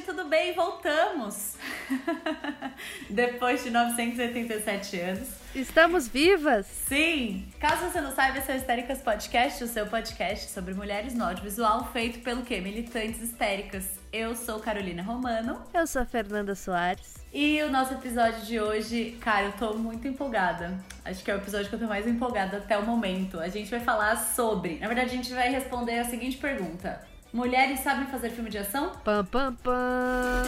gente, tudo bem? Voltamos! Depois de 987 anos. Estamos vivas? Sim! Caso você não saiba, esse é o Histéricas Podcast, o seu podcast sobre mulheres no audiovisual, feito pelo quê? Militantes histéricas. Eu sou Carolina Romano. Eu sou a Fernanda Soares. E o nosso episódio de hoje, cara, eu tô muito empolgada. Acho que é o episódio que eu tô mais empolgada até o momento. A gente vai falar sobre. Na verdade, a gente vai responder a seguinte pergunta: Mulheres sabem fazer filme de ação? Pam, pam, pam.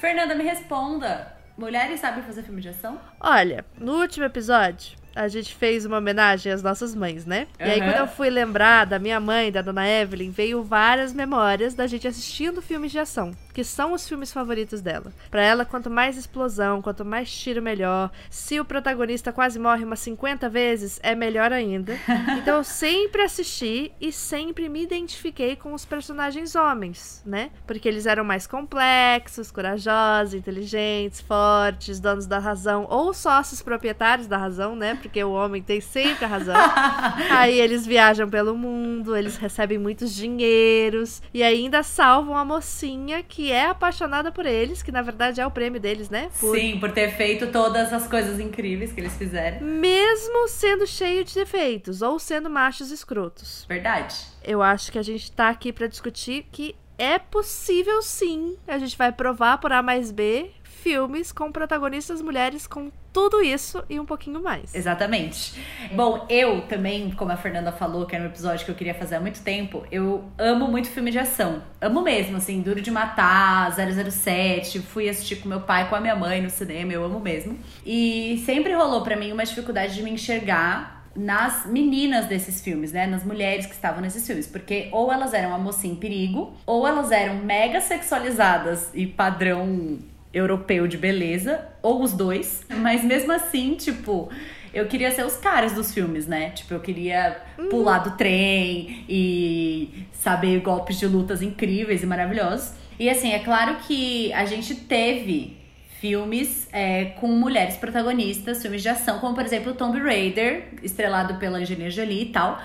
Fernanda, me responda. Mulheres sabem fazer filme de ação? Olha, no último episódio, a gente fez uma homenagem às nossas mães, né? E aí, Uhum. quando eu fui lembrar da minha mãe, da dona Evelyn, veio várias memórias da gente assistindo filmes de ação, que são os filmes favoritos dela. Pra ela, quanto mais explosão, quanto mais tiro, melhor. Se o protagonista quase morre umas 50 vezes, é melhor ainda. Então, eu sempre assisti e sempre me identifiquei com os personagens homens, né? Porque eles eram mais complexos, corajosos, inteligentes, fortes, donos da razão, ou sócios proprietários da razão, né? Porque o homem tem sempre a razão. aí eles viajam pelo mundo, eles recebem muitos dinheiros e ainda salvam a mocinha que é apaixonada por eles, que na verdade é o prêmio deles, né? Por- Sim, por ter feito todas as coisas incríveis que eles fizeram. Mesmo sendo cheio de defeitos ou sendo machos escrotos. Verdade. Eu acho que a gente tá aqui pra discutir que é possível sim. A gente vai provar por A mais B filmes com protagonistas mulheres com tudo isso e um pouquinho mais. Exatamente. Bom, eu também, como a Fernanda falou, que era um episódio que eu queria fazer há muito tempo, eu amo muito filme de ação. Amo mesmo, assim, Duro de Matar, 007, fui assistir com meu pai, com a minha mãe no cinema, eu amo mesmo. E sempre rolou pra mim uma dificuldade de me enxergar nas meninas desses filmes, né? Nas mulheres que estavam nesses filmes. Porque ou elas eram a mocinha em perigo, ou elas eram mega sexualizadas e padrão europeu de beleza, ou os dois. Mas mesmo assim, tipo, eu queria ser os caras dos filmes, né? Tipo, eu queria pular do trem e saber golpes de lutas incríveis e maravilhosos. E assim, é claro que a gente teve filmes é, com mulheres protagonistas, filmes de ação, como por exemplo Tomb Raider, estrelado pela Angelina Jolie e tal,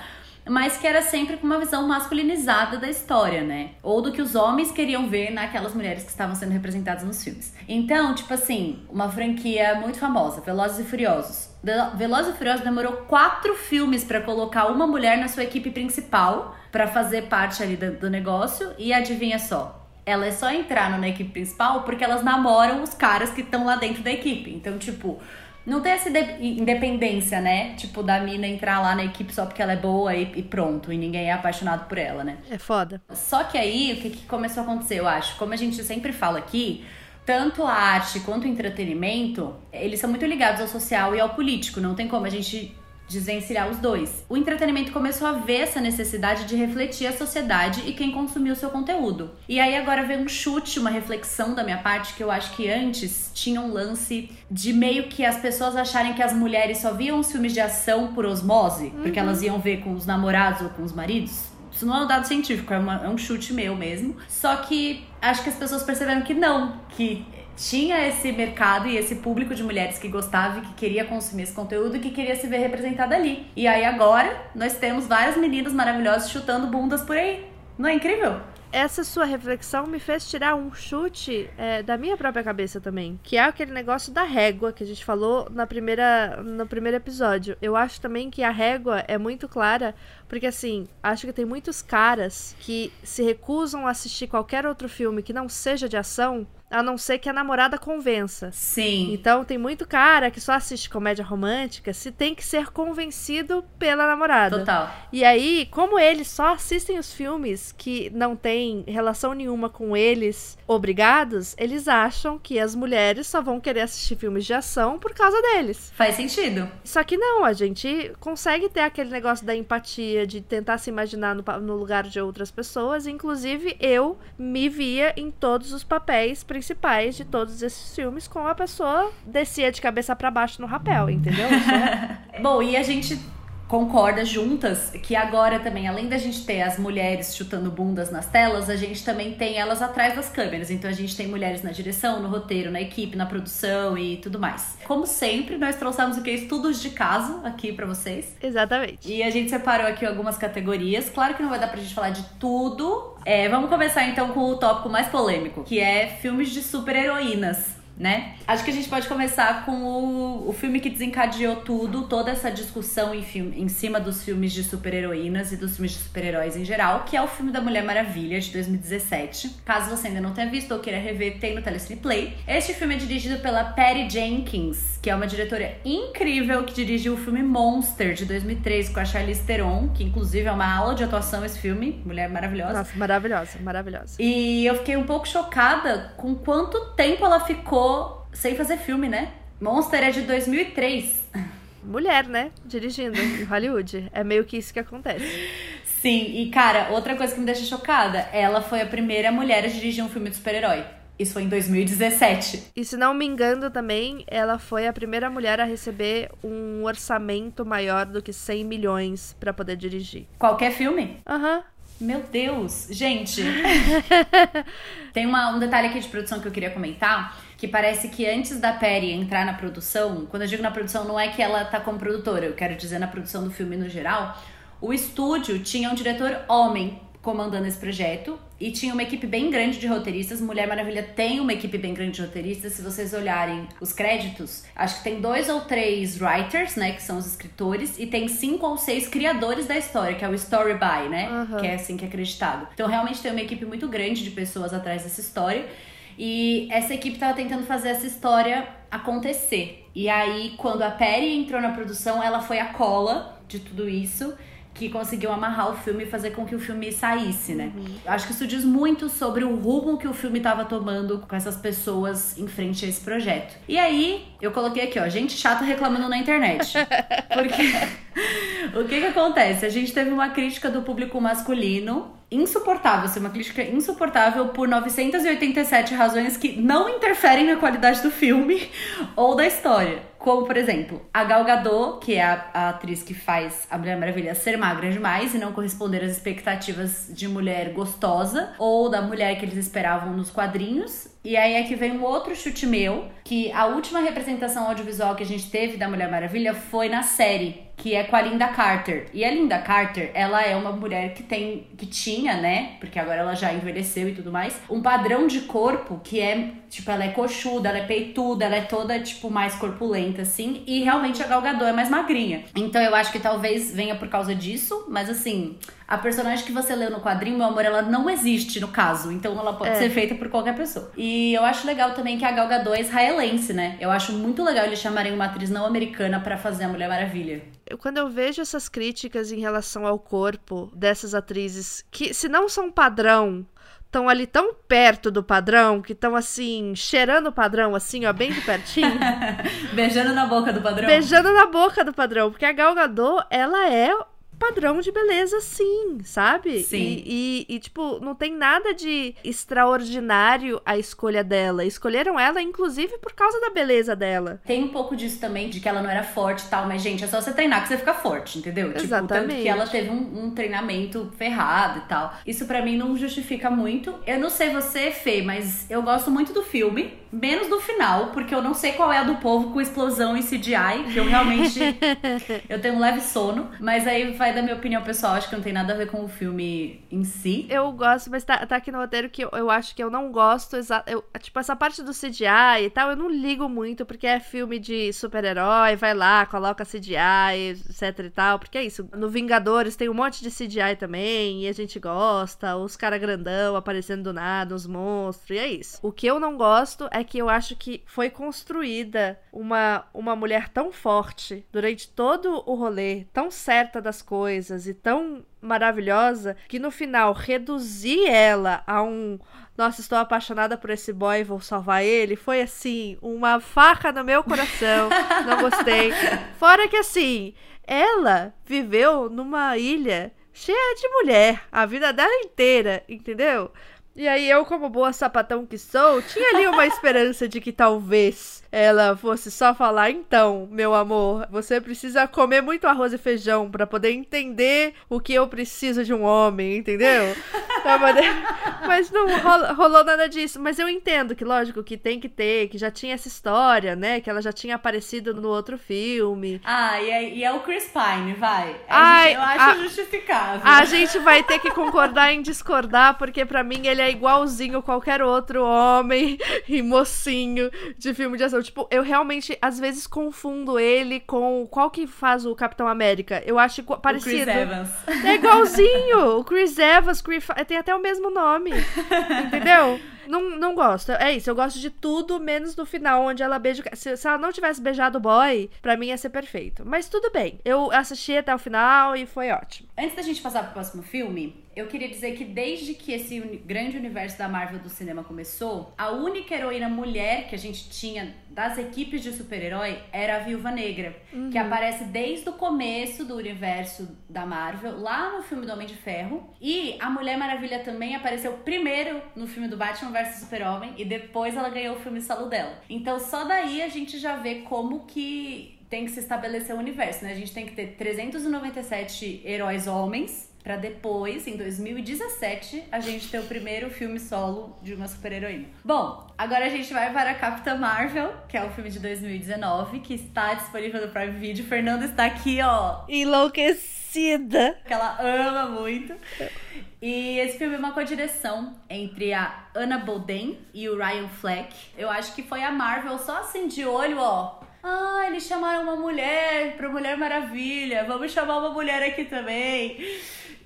mas que era sempre com uma visão masculinizada da história, né? Ou do que os homens queriam ver naquelas mulheres que estavam sendo representadas nos filmes. Então, tipo assim, uma franquia muito famosa, Velozes e Furiosos. Ve- Velozes e Furiosos demorou quatro filmes pra colocar uma mulher na sua equipe principal pra fazer parte ali do, do negócio e adivinha só, ela é só entrar na equipe principal porque elas namoram os caras que estão lá dentro da equipe. Então, tipo, não tem essa inde- independência, né? Tipo, da mina entrar lá na equipe só porque ela é boa e, e pronto, e ninguém é apaixonado por ela, né? É foda. Só que aí, o que, que começou a acontecer, eu acho? Como a gente sempre fala aqui, tanto a arte quanto o entretenimento, eles são muito ligados ao social e ao político. Não tem como a gente desvencilhar os dois. O entretenimento começou a ver essa necessidade de refletir a sociedade e quem consumiu o seu conteúdo. E aí agora vem um chute, uma reflexão da minha parte que eu acho que antes tinha um lance de meio que as pessoas acharem que as mulheres só viam os filmes de ação por osmose, porque elas iam ver com os namorados ou com os maridos. Isso não é um dado científico, é, uma- é um chute meu mesmo. Só que acho que as pessoas perceberam que não, que tinha esse mercado e esse público de mulheres que gostava e que queria consumir esse conteúdo e que queria se ver representada ali. E aí agora nós temos várias meninas maravilhosas chutando bundas por aí. Não é incrível? Essa sua reflexão me fez tirar um chute é, da minha própria cabeça também. Que é aquele negócio da régua que a gente falou na primeira, no primeiro episódio. Eu acho também que a régua é muito clara, porque assim, acho que tem muitos caras que se recusam a assistir qualquer outro filme que não seja de ação, a não ser que a namorada convença. Sim. Então tem muito cara que só assiste comédia romântica se tem que ser convencido pela namorada. Total. E aí, como eles só assistem os filmes que não têm relação nenhuma com eles obrigados, eles acham que as mulheres só vão querer assistir filmes de ação por causa deles. Faz sentido. Só que não, a gente consegue ter aquele negócio da empatia, de tentar se imaginar no, no lugar de outras pessoas. Inclusive, eu me via em todos os papéis principais de todos esses filmes, com a pessoa descia de cabeça pra baixo no rapel, entendeu? É- Bom, e a gente concorda juntas que agora também, além da gente ter as mulheres chutando bundas nas telas, a gente também tem elas atrás das câmeras. Então a gente tem mulheres na direção, no roteiro, na equipe, na produção e tudo mais. Como sempre, nós trouxemos o que? Estudos de caso aqui para vocês. Exatamente. E a gente separou aqui algumas categorias. Claro que não vai dar pra gente falar de tudo. É, vamos começar então com o tópico mais polêmico, que é filmes de super-heroínas né? Acho que a gente pode começar com o, o filme que desencadeou tudo, toda essa discussão em, filme, em cima dos filmes de super-heroínas e dos filmes de super-heróis em geral, que é o filme da Mulher Maravilha, de 2017. Caso você ainda não tenha visto ou queira rever, tem no Telecine Play. Este filme é dirigido pela Patty Jenkins, que é uma diretora incrível que dirigiu o filme Monster, de 2003, com a Charlize Theron, que inclusive é uma aula de atuação esse filme, mulher maravilhosa. Nossa, maravilhosa, maravilhosa. E eu fiquei um pouco chocada com quanto tempo ela ficou sem fazer filme, né? Monster é de 2003. Mulher, né? Dirigindo em Hollywood. É meio que isso que acontece. Sim, e cara, outra coisa que me deixa chocada, ela foi a primeira mulher a dirigir um filme de super-herói. Isso foi em 2017. E se não me engano também, ela foi a primeira mulher a receber um orçamento maior do que 100 milhões para poder dirigir. Qualquer filme? Aham. Uhum. Meu Deus, gente. Tem uma, um detalhe aqui de produção que eu queria comentar que parece que antes da Perry entrar na produção, quando eu digo na produção, não é que ela tá como produtora, eu quero dizer na produção do filme no geral, o estúdio tinha um diretor homem comandando esse projeto e tinha uma equipe bem grande de roteiristas. Mulher Maravilha tem uma equipe bem grande de roteiristas. Se vocês olharem os créditos, acho que tem dois ou três writers, né, que são os escritores, e tem cinco ou seis criadores da história, que é o story by, né, uhum. que é assim que é acreditado. Então realmente tem uma equipe muito grande de pessoas atrás dessa história. E essa equipe estava tentando fazer essa história acontecer. E aí, quando a Perry entrou na produção, ela foi a cola de tudo isso que conseguiu amarrar o filme e fazer com que o filme saísse, né? Uhum. Acho que isso diz muito sobre o rumo que o filme estava tomando com essas pessoas em frente a esse projeto. E aí, eu coloquei aqui, ó, gente chata reclamando na internet. Porque o que que acontece? A gente teve uma crítica do público masculino insuportável, assim, uma crítica insuportável por 987 razões que não interferem na qualidade do filme ou da história. Como, por exemplo, a Gal Gadot, que é a, a, atriz que faz a Mulher Maravilha ser magra demais e não corresponder às expectativas de mulher gostosa ou da mulher que eles esperavam nos quadrinhos. E aí é que vem um outro chute meu, que a última representação audiovisual que a gente teve da Mulher Maravilha foi na série, que é com a Linda Carter. E a Linda Carter, ela é uma mulher que tem que tinha, né, porque agora ela já envelheceu e tudo mais, um padrão de corpo que é, tipo, ela é coxuda, ela é peituda, ela é toda tipo mais corpulenta assim, e realmente a Gal Gadot é mais magrinha. Então eu acho que talvez venha por causa disso, mas assim, a personagem que você leu no quadrinho, meu amor, ela não existe no caso. Então ela pode é. ser feita por qualquer pessoa. E eu acho legal também que a Gal Gadot é israelense, né? Eu acho muito legal eles chamarem uma atriz não americana para fazer a Mulher Maravilha. Eu, quando eu vejo essas críticas em relação ao corpo dessas atrizes, que se não são padrão, estão ali tão perto do padrão, que estão assim, cheirando o padrão, assim, ó, bem de pertinho. Beijando na boca do padrão. Beijando na boca do padrão, porque a Gal Gadot, ela é padrão de beleza, sim, sabe? Sim. E, e, e, tipo, não tem nada de extraordinário a escolha dela. Escolheram ela, inclusive, por causa da beleza dela. Tem um pouco disso também, de que ela não era forte e tal, mas, gente, é só você treinar que você fica forte, entendeu? Exatamente. Tipo, tanto que ela teve um, um treinamento ferrado e tal. Isso para mim não justifica muito. Eu não sei você, Fê, mas eu gosto muito do filme, menos do final, porque eu não sei qual é a do povo com explosão e CGI, que eu realmente. eu tenho um leve sono, mas aí vai da minha opinião pessoal, acho que não tem nada a ver com o filme em si. Eu gosto, mas tá, tá aqui no roteiro que eu, eu acho que eu não gosto. Eu, tipo, essa parte do CGI e tal, eu não ligo muito, porque é filme de super-herói, vai lá, coloca CGI, etc e tal. Porque é isso. No Vingadores tem um monte de CGI também, e a gente gosta. Os caras grandão aparecendo do nada, os monstros, e é isso. O que eu não gosto é que eu acho que foi construída uma, uma mulher tão forte durante todo o rolê, tão certa das coisas e tão maravilhosa que no final reduzir ela a um nossa, estou apaixonada por esse boy, vou salvar ele. Foi assim, uma faca no meu coração. Não gostei. Fora que assim, ela viveu numa ilha cheia de mulher a vida dela inteira, entendeu? E aí eu, como boa sapatão que sou, tinha ali uma esperança de que talvez ela fosse só falar, então, meu amor, você precisa comer muito arroz e feijão para poder entender o que eu preciso de um homem, entendeu? Mas não rolou, rolou nada disso. Mas eu entendo que, lógico, que tem que ter, que já tinha essa história, né? Que ela já tinha aparecido no outro filme. Ah, e é, e é o Chris Pine, vai. Ai, eu acho a, justificável. A gente vai ter que concordar em discordar, porque para mim ele é igualzinho qualquer outro homem e mocinho de filme de ação. Tipo, eu realmente, às vezes, confundo ele com. Qual que faz o Capitão América? Eu acho parecido. O Chris Evans. É igualzinho. O Chris Evans, Chris... tem até o mesmo nome. Entendeu? Não, não gosto. É isso, eu gosto de tudo, menos no final, onde ela beija. Se, se ela não tivesse beijado o boy, pra mim ia ser perfeito. Mas tudo bem. Eu assisti até o final e foi ótimo. Antes da gente passar pro próximo filme, eu queria dizer que desde que esse grande universo da Marvel do cinema começou, a única heroína mulher que a gente tinha das equipes de super-herói era a Viúva Negra, uhum. que aparece desde o começo do universo da Marvel, lá no filme do Homem de Ferro. E a Mulher Maravilha também apareceu primeiro no filme do Batman vs Super-Homem e depois ela ganhou o filme solo dela. Então só daí a gente já vê como que tem que se estabelecer o universo, né? A gente tem que ter 397 heróis homens para depois, em 2017, a gente ter o primeiro filme solo de uma super-heroína. Bom, agora a gente vai para Capitã Marvel, que é o filme de 2019, que está disponível no Prime Video. Fernanda está aqui, ó. Enlouquecida. Que ela ama muito. E esse filme é uma co-direção entre a Anna Boden e o Ryan Fleck. Eu acho que foi a Marvel só assim de olho, ó. Ah, eles chamaram uma mulher pra Mulher Maravilha. Vamos chamar uma mulher aqui também.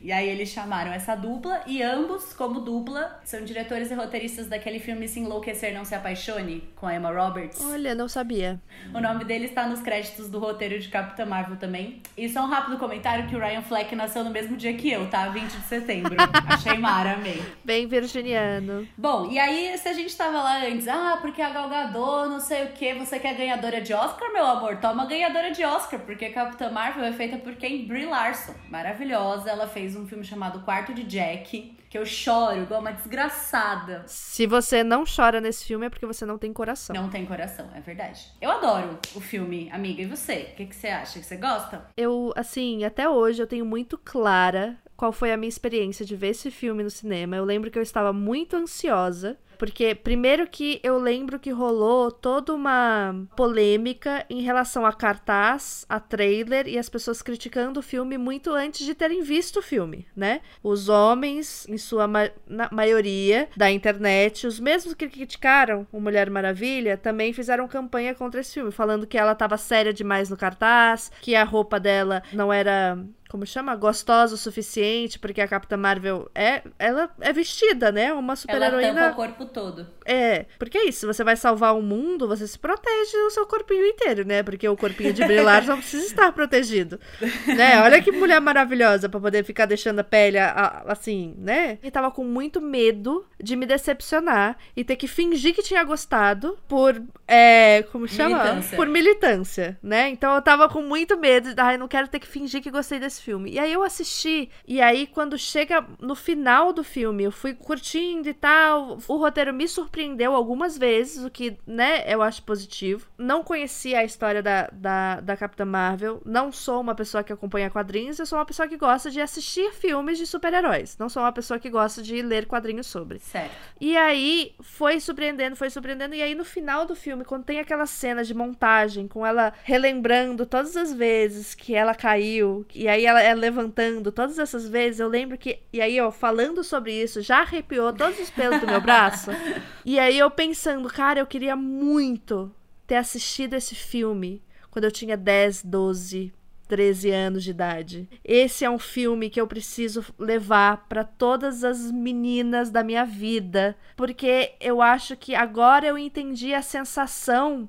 E aí eles chamaram essa dupla e ambos, como dupla, são diretores e roteiristas daquele filme Se Enlouquecer Não Se Apaixone, com a Emma Roberts. Olha, não sabia. O nome dele está nos créditos do roteiro de Capitã Marvel também. E só um rápido comentário que o Ryan Fleck nasceu no mesmo dia que eu, tá? 20 de setembro. Achei mara, amei. Bem virginiano. Bom, e aí se a gente tava lá antes, ah, porque a Gal Gadot, não sei o que, você quer ganhadora de Oscar, meu amor? Toma ganhadora de Oscar, porque Capitã Marvel é feita por quem? Brie Larson. Maravilhosa, ela fez fez um filme chamado Quarto de Jack, que eu choro igual uma desgraçada. Se você não chora nesse filme é porque você não tem coração. Não tem coração, é verdade. Eu adoro o filme, amiga. E você? O que, que você acha? Você gosta? Eu, assim, até hoje eu tenho muito clara qual foi a minha experiência de ver esse filme no cinema. Eu lembro que eu estava muito ansiosa porque, primeiro, que eu lembro que rolou toda uma polêmica em relação a cartaz, a trailer e as pessoas criticando o filme muito antes de terem visto o filme, né? Os homens, em sua ma maioria da internet, os mesmos que criticaram o Mulher Maravilha, também fizeram campanha contra esse filme, falando que ela estava séria demais no cartaz, que a roupa dela não era como chama? Gostosa o suficiente, porque a Capitã Marvel é, ela é vestida, né? Uma super-heroína. Ela tampa o corpo todo. É, porque é isso, você vai salvar o mundo, você se protege o seu corpinho inteiro, né? Porque o corpinho de brilhar não precisa estar protegido. né? Olha que mulher maravilhosa para poder ficar deixando a pele assim, né? E tava com muito medo de me decepcionar e ter que fingir que tinha gostado por, é, como chama? Militância. Por militância, né? Então eu tava com muito medo, ai, não quero ter que fingir que gostei desse filme. E aí eu assisti, e aí quando chega no final do filme, eu fui curtindo e tal, o roteiro me surpreendeu algumas vezes, o que, né, eu acho positivo. Não conhecia a história da, da, da Capitã Marvel, não sou uma pessoa que acompanha quadrinhos, eu sou uma pessoa que gosta de assistir filmes de super-heróis, não sou uma pessoa que gosta de ler quadrinhos sobre. Certo. E aí foi surpreendendo, foi surpreendendo, e aí no final do filme, quando tem aquela cena de montagem, com ela relembrando todas as vezes que ela caiu, e aí ela é levantando todas essas vezes, eu lembro que. E aí, ó, falando sobre isso, já arrepiou todos os pelos do meu braço. E aí eu pensando, cara, eu queria muito ter assistido esse filme quando eu tinha 10, 12, 13 anos de idade. Esse é um filme que eu preciso levar para todas as meninas da minha vida, porque eu acho que agora eu entendi a sensação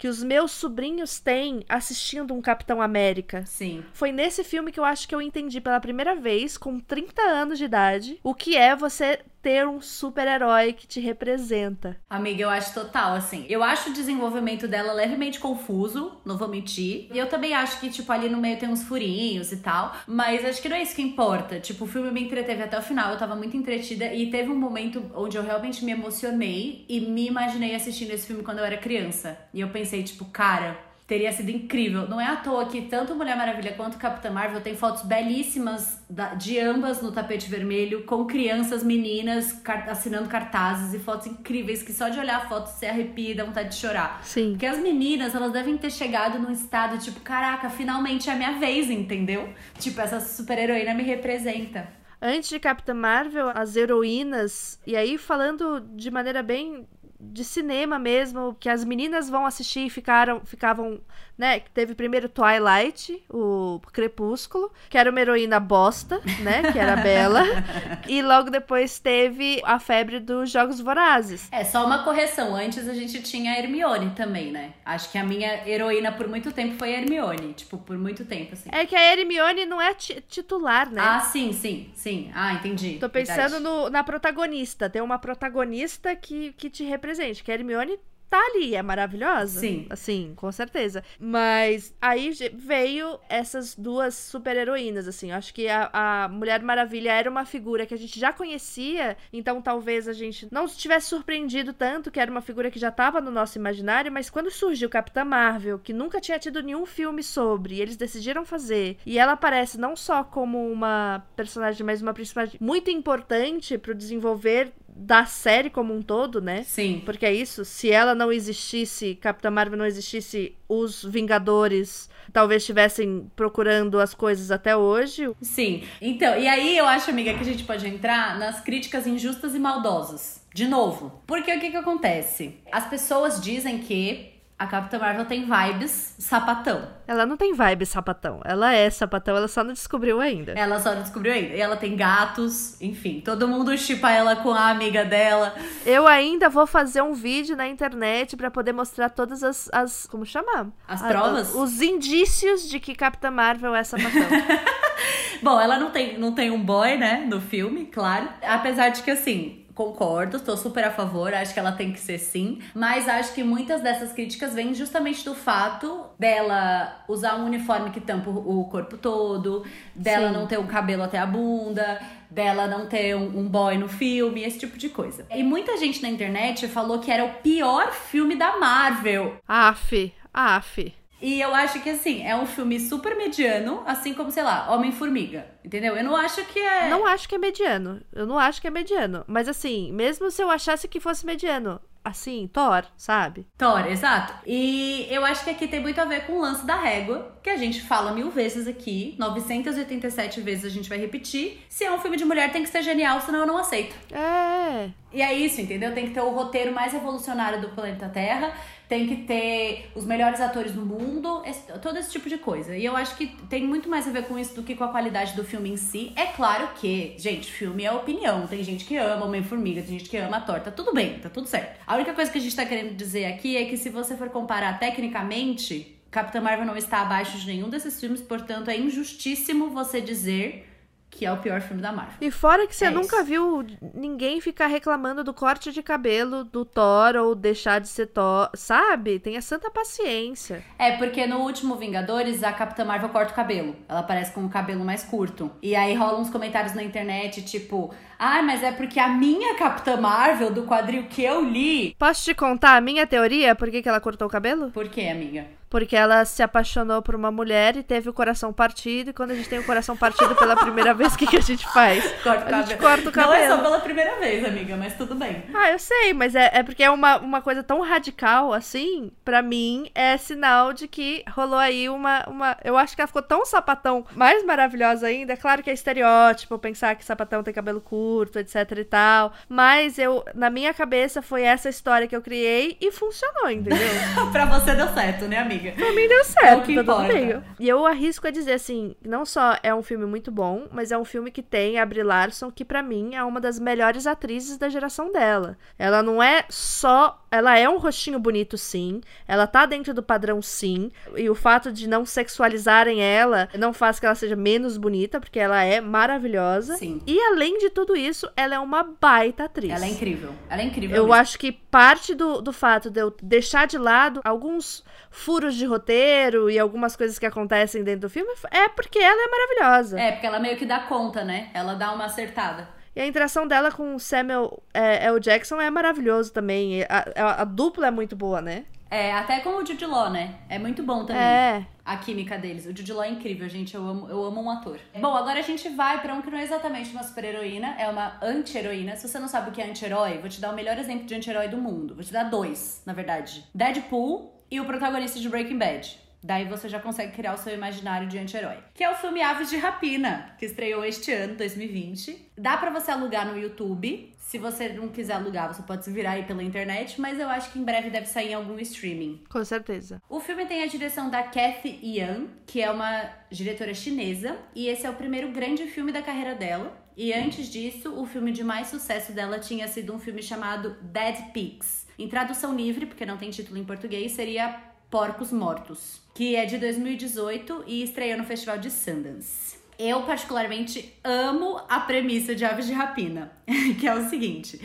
que os meus sobrinhos têm assistindo um Capitão América. Sim. Foi nesse filme que eu acho que eu entendi pela primeira vez, com 30 anos de idade, o que é você ter um super-herói que te representa. Amiga, eu acho total, assim. Eu acho o desenvolvimento dela levemente confuso, não vou mentir. E eu também acho que, tipo, ali no meio tem uns furinhos e tal. Mas acho que não é isso que importa. Tipo, o filme me entreteve até o final, eu tava muito entretida. E teve um momento onde eu realmente me emocionei e me imaginei assistindo esse filme quando eu era criança. E eu pensei, tipo, cara, teria sido incrível. Não é à toa que tanto Mulher Maravilha quanto Capitã Marvel tem fotos belíssimas de ambas no tapete vermelho, com crianças, meninas assinando cartazes e fotos incríveis que só de olhar a foto você arrepia e dá vontade de chorar. Sim. Porque as meninas, elas devem ter chegado num estado tipo, caraca, finalmente é a minha vez, entendeu? Tipo, essa super heroína me representa. Antes de Capitã Marvel, as heroínas, e aí falando de maneira bem de cinema mesmo, que as meninas vão assistir e ficaram, ficavam, né? Teve primeiro Twilight, o Crepúsculo, que era uma heroína bosta, né? Que era bela. e logo depois teve a febre dos Jogos Vorazes. É, só uma correção. Antes a gente tinha a Hermione também, né? Acho que a minha heroína por muito tempo foi a Hermione. Tipo, por muito tempo, assim. É que a Hermione não é titular, né? Ah, sim, sim, sim. Ah, entendi. Tô pensando no, na protagonista. Tem uma protagonista que, que te representa presente, que a Hermione tá ali, é maravilhosa. Sim. Assim, com certeza. Mas aí veio essas duas super heroínas, assim. Acho que a, a, Mulher Maravilha era uma figura que a gente já conhecia, então talvez a gente não tivesse surpreendido tanto que era uma figura que já estava no nosso imaginário, mas quando surgiu Capitã Marvel, que nunca tinha tido nenhum filme sobre, e eles decidiram fazer, e ela aparece não só como uma personagem, mas uma personagem muito importante pro desenvolver da série como um todo, né? Sim. Porque é isso, se ela não existisse, Capitã Marvel não existisse, os Vingadores talvez estivessem procurando as coisas até hoje. Sim. Então, e aí eu acho, amiga, que a gente pode entrar nas críticas injustas e maldosas. De novo. Porque o que que acontece? As pessoas dizem que a Capitã Marvel tem vibes sapatão. Ela não tem vibes sapatão. Ela é sapatão, ela só não descobriu ainda. Ela só não descobriu ainda. E ela tem gatos, enfim. Todo mundo chipa ela com a amiga dela. Eu ainda vou fazer um vídeo na internet para poder mostrar todas as, as. Como chamar? As provas? A, os indícios de que Capitã Marvel é sapatão. Bom, ela não tem, não tem um boy, né, no filme, claro. Apesar de que, assim, concordo, estou super a favor, acho que ela tem que ser sim, mas acho que muitas dessas críticas vêm justamente do fato dela usar um uniforme que tampa o corpo todo, dela sim. não ter o um cabelo até a bunda, dela não ter um, um, boy no filme, esse tipo de coisa. E muita gente na internet falou que era o pior filme da Marvel. Aff, aff. E eu acho que, assim, é um filme super mediano, assim como, sei lá, Homem-Formiga. Entendeu? Eu não acho que é. Não acho que é mediano. Eu não acho que é mediano. Mas, assim, mesmo se eu achasse que fosse mediano, assim, Thor, sabe? Thor, exato. E eu acho que aqui tem muito a ver com o lance da régua, que a gente fala mil vezes aqui, 987 vezes a gente vai repetir. Se é um filme de mulher, tem que ser genial, senão eu não aceito. É. E é isso, entendeu? Tem que ter o roteiro mais revolucionário do planeta Terra tem que ter os melhores atores do mundo, esse, todo esse tipo de coisa. E eu acho que tem muito mais a ver com isso do que com a qualidade do filme em si. É claro que, gente, filme é opinião. Tem gente que ama Homem-Formiga, tem gente que ama a. Tá tudo bem, tá tudo certo. A única coisa que a gente tá querendo dizer aqui é que se você for comparar tecnicamente, Capitã Marvel não está abaixo de nenhum desses filmes, portanto é injustíssimo você dizer que é o pior filme da Marvel. E fora que você é nunca isso. viu ninguém ficar reclamando do corte de cabelo do Thor ou deixar de ser Thor, sabe? Tenha santa paciência. É, porque no último Vingadores, a Capitã Marvel corta o cabelo. Ela aparece com o cabelo mais curto. E aí rolam uns comentários na internet, tipo... Ah, mas é porque a minha Capitã Marvel, do quadril que eu li... Posso te contar a minha teoria? Por que, que ela cortou o cabelo? Por que, amiga? porque ela se apaixonou por uma mulher e teve o coração partido. E quando a gente tem o coração partido pela primeira vez, o que, que a gente faz? Corta a gente corta o cabelo. Não é só pela primeira vez, amiga, mas tudo bem. Ah, eu sei, mas é, é porque é uma, uma coisa tão radical assim, para mim, é sinal de que rolou aí uma, uma. Eu acho que ela ficou tão sapatão, mais maravilhosa ainda. É claro que é estereótipo pensar que sapatão tem cabelo curto, etc e tal. Mas eu, na minha cabeça, foi essa história que eu criei e funcionou, entendeu? pra você deu certo, né, amiga? Pra mim deu certo, é tá tudo bem. E eu arrisco a dizer assim, não só é um filme muito bom, mas mas é um filme que tem a Brie Larson, que para mim é uma das melhores atrizes da geração dela. Ela não é só. Ela é um rostinho bonito, sim. Ela tá dentro do padrão, sim. E o fato de não sexualizarem ela não faz que ela seja menos bonita, porque ela é maravilhosa. Sim. E além de tudo isso, ela é uma baita atriz. Ela é incrível. Ela é incrível. Eu mesmo. acho que parte do, do fato de eu deixar de lado alguns furos de roteiro e algumas coisas que acontecem dentro do filme é porque ela é maravilhosa. É, porque ela meio que dá conta, né? Ela dá uma acertada. E a interação dela com o Samuel é, L. Jackson é maravilhoso também. A, a- a dupla é muito boa, né? É, até com o Jude Law, né? É muito bom também. É. A química deles. O Jude Law é incrível, gente. Eu amo, eu amo um ator. Bom, agora a gente vai pra um que não é exatamente uma super-heroína, é uma anti-heroína. Se você não sabe o que é anti-herói, vou te dar o melhor exemplo de anti-herói do mundo. Vou te dar dois, na verdade. Deadpool e o protagonista de Breaking Bad. Daí você já consegue criar o seu imaginário de anti-herói. Que é o filme Aves de Rapina, que estreou este ano, 2020. Dá pra você alugar no YouTube. Se você não quiser alugar, você pode se virar aí pela internet, mas eu acho que em breve deve sair em algum streaming. Com certeza. O filme tem a direção da Kathy Yan, que é uma diretora chinesa, e esse é o primeiro grande filme da carreira dela. E antes disso, o filme de mais sucesso dela tinha sido um filme chamado Dead Pigs. Em tradução livre, porque não tem título em português, seria Porcos Mortos, que é de 2018 e estreou no Festival de Sundance. Eu, particularmente, amo a premissa de Aves de Rapina, que é o seguinte.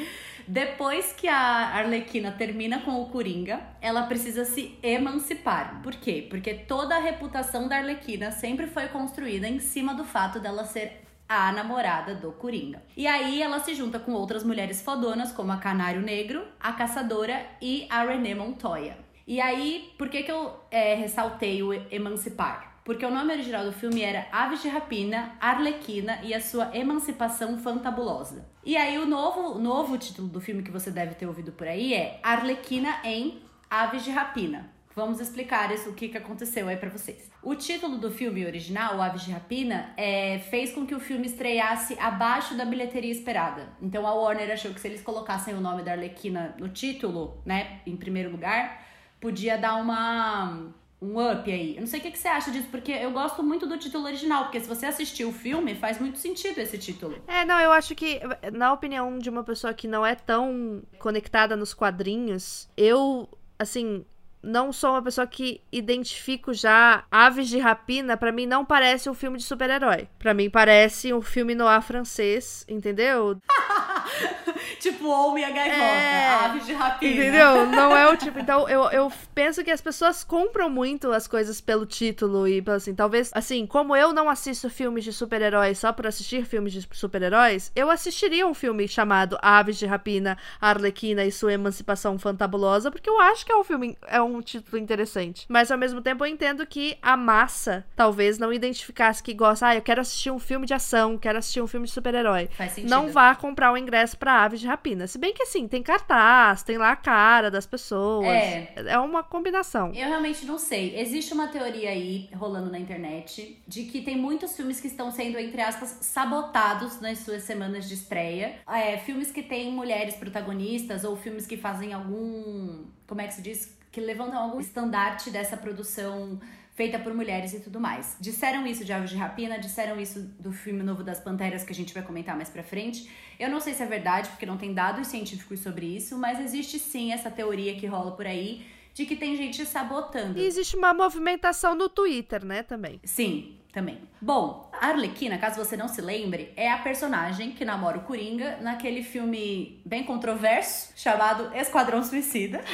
Depois que a Arlequina termina com o Coringa, ela precisa se emancipar. Por quê? Porque toda a reputação da Arlequina sempre foi construída em cima do fato dela ser a namorada do Coringa. E aí ela se junta com outras mulheres fodonas, como a Canário Negro, a Caçadora e a René Montoya. E aí, por que, que eu é, ressaltei o emancipar? Porque o nome original do filme era Aves de Rapina, Arlequina e a sua emancipação fantabulosa. E aí o novo, novo título do filme que você deve ter ouvido por aí é Arlequina em Aves de Rapina. Vamos explicar isso, o que, que aconteceu aí pra vocês. O título do filme original, Aves de Rapina, é, fez com que o filme estreasse abaixo da bilheteria esperada. Então a Warner achou que se eles colocassem o nome da Arlequina no título, né, em primeiro lugar, podia dar uma um up aí. Eu não sei o que, que você acha disso, porque eu gosto muito do título original, porque se você assistir o filme, faz muito sentido esse título. É, não, eu acho que, na opinião de uma pessoa que não é tão conectada nos quadrinhos, eu, assim, não sou uma pessoa que identifico já Aves de Rapina, pra mim não parece um filme de super-herói. Pra mim parece um filme noir francês, entendeu? tipo, Homem e a Gaivota, É. Aves de Rapina. Entendeu? Não é o tipo. Então, eu, eu penso que as pessoas compram muito as coisas pelo título e pelo assim. Talvez, assim, como eu não assisto filmes de super-heróis só por assistir filmes de super-heróis, eu assistiria um filme chamado Aves de Rapina, Arlequina e sua Emancipação Fantabulosa, porque eu acho que é um filme, é um título interessante. Mas ao mesmo tempo eu entendo que a massa talvez não identificasse que gosta, ah, eu quero assistir um filme de ação, quero assistir um filme de super-herói Faz sentido. não vá comprar o ingresso pra Aves de Rapina. Se bem que assim, tem cartaz, tem lá a cara das pessoas. É. É uma combinação. Eu realmente não sei. Existe uma teoria aí rolando na internet de que tem muitos filmes que estão sendo, entre aspas, sabotados nas suas semanas de estreia. É, filmes que têm mulheres protagonistas ou filmes que fazem algum. Como é que se diz? Que levantam algum estandarte dessa produção feita por mulheres e tudo mais. Disseram isso de Aves de Rapina, disseram isso do filme novo das Panteras que a gente vai comentar mais pra frente. Eu não sei se é verdade, porque não tem dados científicos sobre isso, mas existe sim essa teoria que rola por aí de que tem gente sabotando. E existe uma movimentação no Twitter, né, também. Sim, também. Bom, a Arlequina, caso você não se lembre, é a personagem que namora o Coringa naquele filme bem controverso chamado Esquadrão Suicida.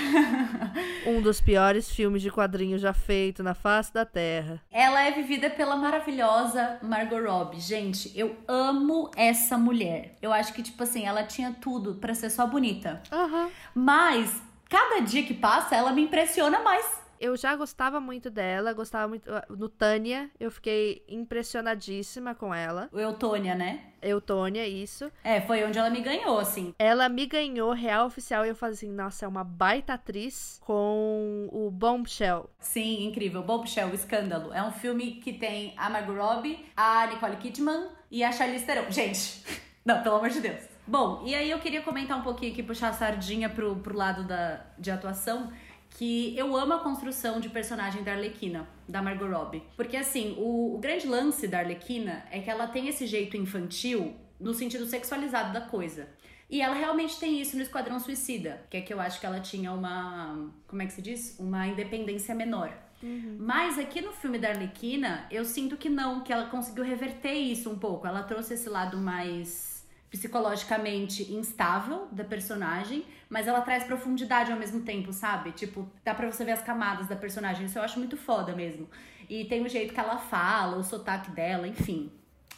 Um dos piores filmes de quadrinhos já feito na face da Terra. Ela é vivida pela maravilhosa Margot Robbie. Gente, eu amo essa mulher. Eu acho que, tipo assim, ela tinha tudo pra ser só bonita. Aham. Mas, cada dia que passa, ela me impressiona mais. Eu já gostava muito dela, gostava muito. No Tânia, eu fiquei impressionadíssima com ela. O Eutônia, né? Eutônia, isso. É, foi onde ela me ganhou, assim. Ela me ganhou real oficial e eu falei assim: nossa, é uma baita atriz com o Bombshell. Sim, incrível. Bombshell, o Escândalo. É um filme que tem a Margot Robbie, a Nicole Kidman e a Charlize Theron. Gente, não, pelo amor de Deus. Bom, e aí eu queria comentar um pouquinho aqui, puxar a sardinha pro, pro lado da, de atuação, que eu amo a construção de personagem da Arlequina, da Margot Robbie. Porque assim, o, o grande lance da Arlequina é que ela tem esse jeito infantil no sentido sexualizado da coisa. E ela realmente tem isso no Esquadrão Suicida, que é que eu acho que ela tinha uma. Como é que se diz? Uma independência menor. Uhum. Mas aqui no filme da Arlequina, eu sinto que não, que ela conseguiu reverter isso um pouco. Ela trouxe esse lado mais psicologicamente instável da personagem, mas ela traz profundidade ao mesmo tempo, sabe? Tipo, dá pra você ver as camadas da personagem. Isso eu acho muito foda mesmo. E tem o jeito que ela fala, o sotaque dela, enfim.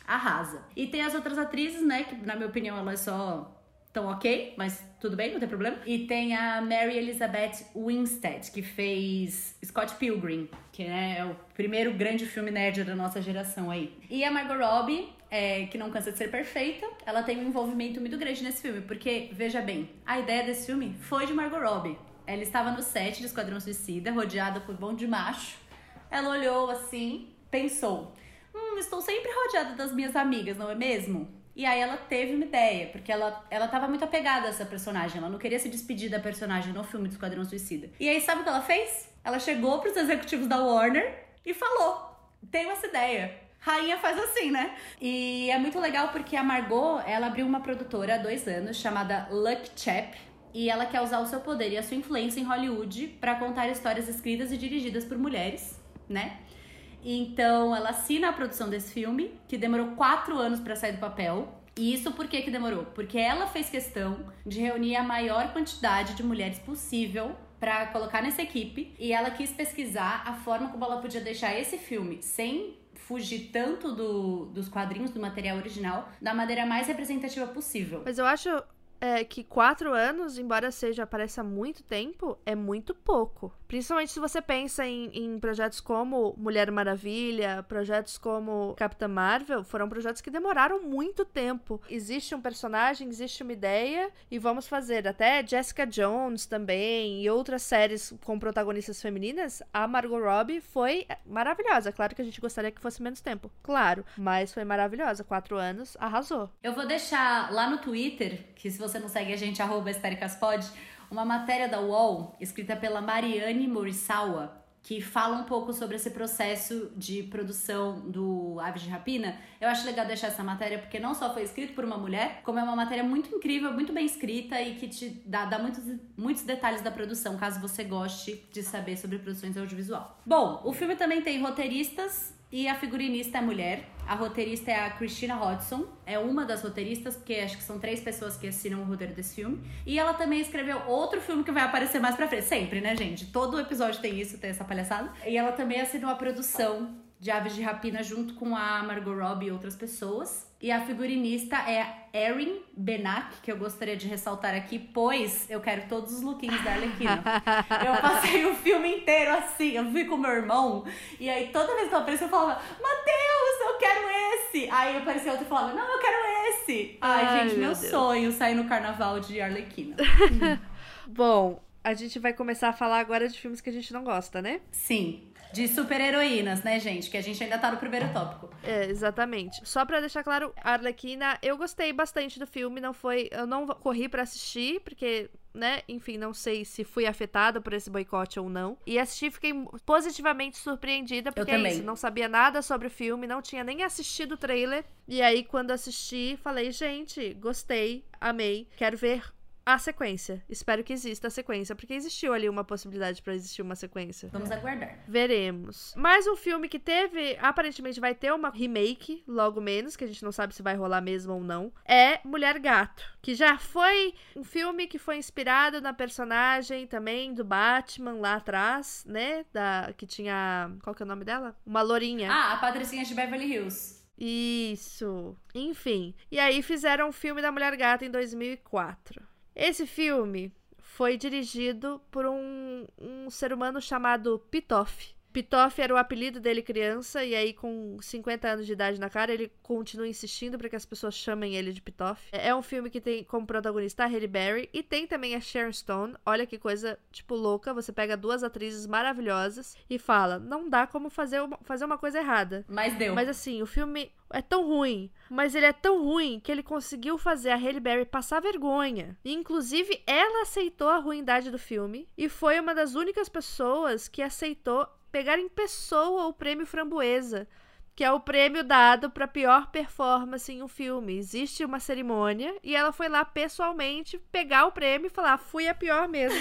Arrasa. E tem as outras atrizes, né? Que na minha opinião elas só tão ok, mas tudo bem, não tem problema. E tem a Mary Elizabeth Winstead, que fez Scott Pilgrim, que é o primeiro grande filme nerd da nossa geração aí. E a Margot Robbie, é, que não cansa de ser perfeita, ela tem um envolvimento muito grande nesse filme, porque, veja bem, a ideia desse filme foi de Margot Robbie. Ela estava no set de Esquadrão Suicida, rodeada por bom de macho. Ela olhou assim, pensou: Hum, estou sempre rodeada das minhas amigas, não é mesmo? E aí ela teve uma ideia, porque ela, ela muito apegada a essa personagem, ela não queria se despedir da personagem no filme do Esquadrão Suicida. E aí sabe o que ela fez? Ela chegou pros executivos da Warner e falou: "Tenho essa ideia. Rainha faz assim, né? E é muito legal porque a Margot, ela abriu uma produtora há dois anos chamada Luck Chap. E ela quer usar o seu poder e a sua influência em Hollywood para contar histórias escritas e dirigidas por mulheres, né? Então ela assina a produção desse filme, que demorou quatro anos para sair do papel. E isso por que, que demorou? Porque ela fez questão de reunir a maior quantidade de mulheres possível para colocar nessa equipe e ela quis pesquisar a forma como ela podia deixar esse filme sem fugir tanto do, dos quadrinhos do material original da maneira mais representativa possível. Mas eu acho é, que quatro anos, embora seja pareça muito tempo, é muito pouco. Principalmente se você pensa em, em, projetos como Mulher Maravilha, projetos como Capitã Marvel, foram projetos que demoraram muito tempo. Existe um personagem, existe uma ideia e vamos fazer. Até Jessica Jones também e outras séries com protagonistas femininas, a Margot Robbie foi maravilhosa. Claro que a gente gostaria que fosse menos tempo, claro, mas foi maravilhosa. Quatro anos, arrasou. Eu vou deixar lá no Twitter, que se você não segue a gente, arroba uma matéria da UOL, escrita pela Mariane Morisawa, que fala um pouco sobre esse processo de produção do Aves de Rapina. Eu acho legal deixar essa matéria porque não só foi escrito por uma mulher, como é uma matéria muito incrível, muito bem escrita e que te dá, dá muitos, muitos detalhes da produção, caso você goste de saber sobre produções audiovisual. Bom, o filme também tem roteiristas e a figurinista é mulher. A roteirista é a Christina Hodgson. É uma das roteiristas, porque acho que são três pessoas que assinam o roteiro desse filme. E ela também escreveu outro filme que vai aparecer mais pra frente. Sempre, né, gente? Todo episódio tem isso, tem essa palhaçada. E ela também assinou a produção de Aves de Rapina junto com a Margot Robbie e outras pessoas. E a figurinista é Erin Benak, que eu gostaria de ressaltar aqui, pois eu quero todos os lookinhos da Arlequina. eu passei o filme inteiro assim, eu fui com meu irmão, e aí toda vez que eu aparecia eu falava, Matheus, eu quero esse! Aí aparecia outro e falava, não, eu quero esse! Ai, Ai gente, meu, meu sonho sair no carnaval de Arlequina. Bom, a gente vai começar a falar agora de filmes que a gente não gosta, né? Sim. De super-heroínas, né, gente? Que a gente ainda tá no primeiro tópico. É, exatamente. Só pra deixar claro, Arlequina, eu gostei bastante do filme, não foi. Eu não corri para assistir, porque né? Enfim, não sei se fui afetada por esse boicote ou não. E assisti fiquei positivamente surpreendida, porque é isso, não sabia nada sobre o filme, não tinha nem assistido o trailer. E aí, quando assisti, falei, gente, gostei, amei, quero ver a sequência. Espero que exista a sequência, porque existiu ali uma possibilidade para existir uma sequência. Vamos aguardar. Veremos. Mais um filme que teve, aparentemente vai ter uma remake, logo menos, que a gente não sabe se vai rolar mesmo ou não, é Mulher Gato, que já foi um filme que foi inspirado na personagem também do Batman lá atrás, né? Da que tinha, qual que é o nome dela? Uma lourinha. Ah, a Patricinha de Beverly Hills. Isso. Enfim. E aí fizeram o um filme da Mulher Gata em 2004. Esse filme foi dirigido por um, um ser humano chamado Pitoff. Pitoff era o apelido dele criança, e aí com 50 anos de idade na cara, ele continua insistindo para que as pessoas chamem ele de Pitoff. É um filme que tem como protagonista a Halle Berry, e tem também a Sharon Stone. Olha que coisa, tipo, louca. Você pega duas atrizes maravilhosas e fala, não dá como fazer uma, fazer uma coisa errada. Mas deu. Mas assim, o filme é tão ruim, mas ele é tão ruim que ele conseguiu fazer a Halle Berry passar vergonha. E, inclusive, ela aceitou a ruindade do filme e foi uma das únicas pessoas que aceitou pegar em pessoa o prêmio Framboesa que é o prêmio dado para pior performance em um filme. Existe uma cerimônia e ela foi lá pessoalmente pegar o prêmio e falar: fui a pior mesmo.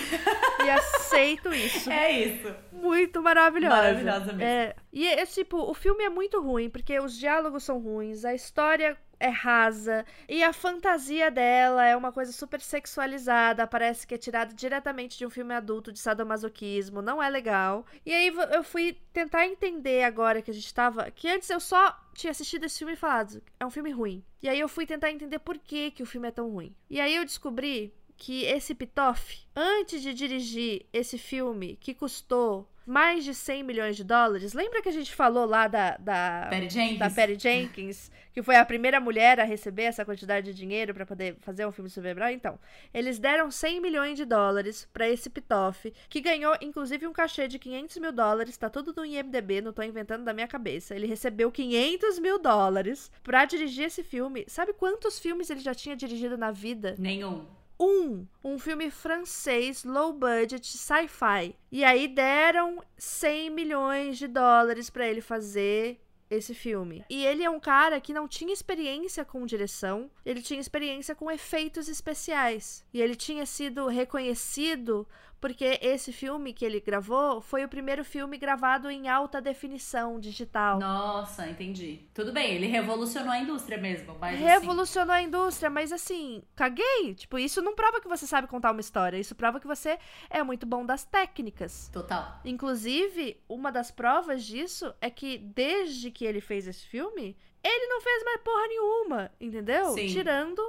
e aceito isso. É isso. Muito maravilhosa. Maravilhosa mesmo. É, e é tipo, o filme é muito ruim, porque os diálogos são ruins, a história é rasa e a fantasia dela é uma coisa super sexualizada, parece que é tirada diretamente de um filme adulto de sadomasoquismo, não é legal. E aí eu fui tentar entender agora que a gente tava, que antes eu só tinha assistido esse filme e falado, é um filme ruim. E aí eu fui tentar entender por que que o filme é tão ruim. E aí eu descobri que esse Pitoff, antes de dirigir esse filme que custou mais de 100 milhões de dólares. Lembra que a gente falou lá da, da, Perry Jenkins. da Perry Jenkins, que foi a primeira mulher a receber essa quantidade de dinheiro para poder fazer um filme sobre Hebreu? Então, eles deram 100 milhões de dólares para esse Pitoff, que ganhou inclusive um cachê de 500 mil dólares, tá tudo no IMDB, não tô inventando da minha cabeça. Ele recebeu 500 mil dólares para dirigir esse filme. Sabe quantos filmes ele já tinha dirigido na vida? Nenhum um, um filme francês low budget sci-fi. E aí deram 100 milhões de dólares para ele fazer esse filme. E ele é um cara que não tinha experiência com direção, ele tinha experiência com efeitos especiais. E ele tinha sido reconhecido porque esse filme que ele gravou foi o primeiro filme gravado em alta definição digital. Nossa, entendi. Tudo bem, ele revolucionou a indústria mesmo, mas assim, Revolucionou a indústria, mas assim, caguei. Tipo, isso não prova que você sabe contar uma história, isso prova que você é muito bom das técnicas. Total. Inclusive, uma das provas disso é que desde que ele fez esse filme, ele não fez mais porra nenhuma, entendeu? Sim. Tirando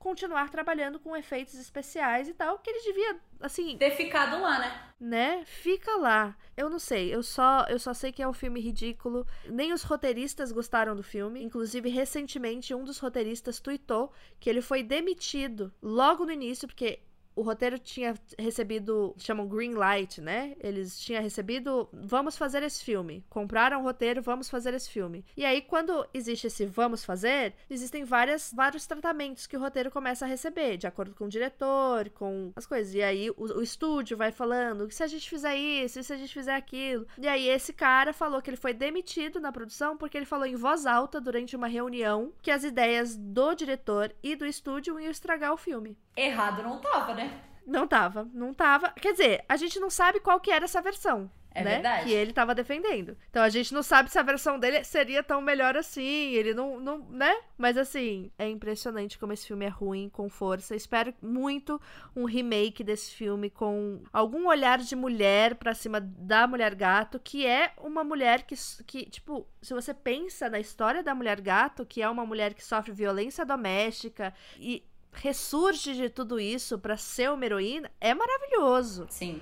continuar trabalhando com efeitos especiais e tal, que ele devia, assim, Ter ficado lá, né? né? Fica lá. Eu não sei, eu só eu só sei que é um filme ridículo. Nem os roteiristas gostaram do filme. Inclusive, recentemente um dos roteiristas tweetou que ele foi demitido logo no início porque o roteiro tinha recebido, chamam green light, né? Eles tinham recebido, vamos fazer esse filme. Compraram o roteiro, vamos fazer esse filme. E aí, quando existe esse vamos fazer, existem várias, vários tratamentos que o roteiro começa a receber, de acordo com o diretor, com as coisas. E aí, o, o estúdio vai falando, se a gente fizer isso, e se a gente fizer aquilo. E aí, esse cara falou que ele foi demitido na produção porque ele falou em voz alta durante uma reunião que as ideias do diretor e do estúdio iam estragar o filme. Errado não tava, né? Não tava, não tava. Quer dizer, a gente não sabe qual que era essa versão. É né? verdade. Que ele tava defendendo. Então a gente não sabe se a versão dele seria tão melhor assim. Ele não, não, né? Mas assim, é impressionante como esse filme é ruim, com força. Espero muito um remake desse filme com algum olhar de mulher pra cima da mulher gato, que é uma mulher que, que, tipo, se você pensa na história da mulher gato, que é uma mulher que sofre violência doméstica e ressurge de tudo isso pra ser uma heroína, é maravilhoso. Sim,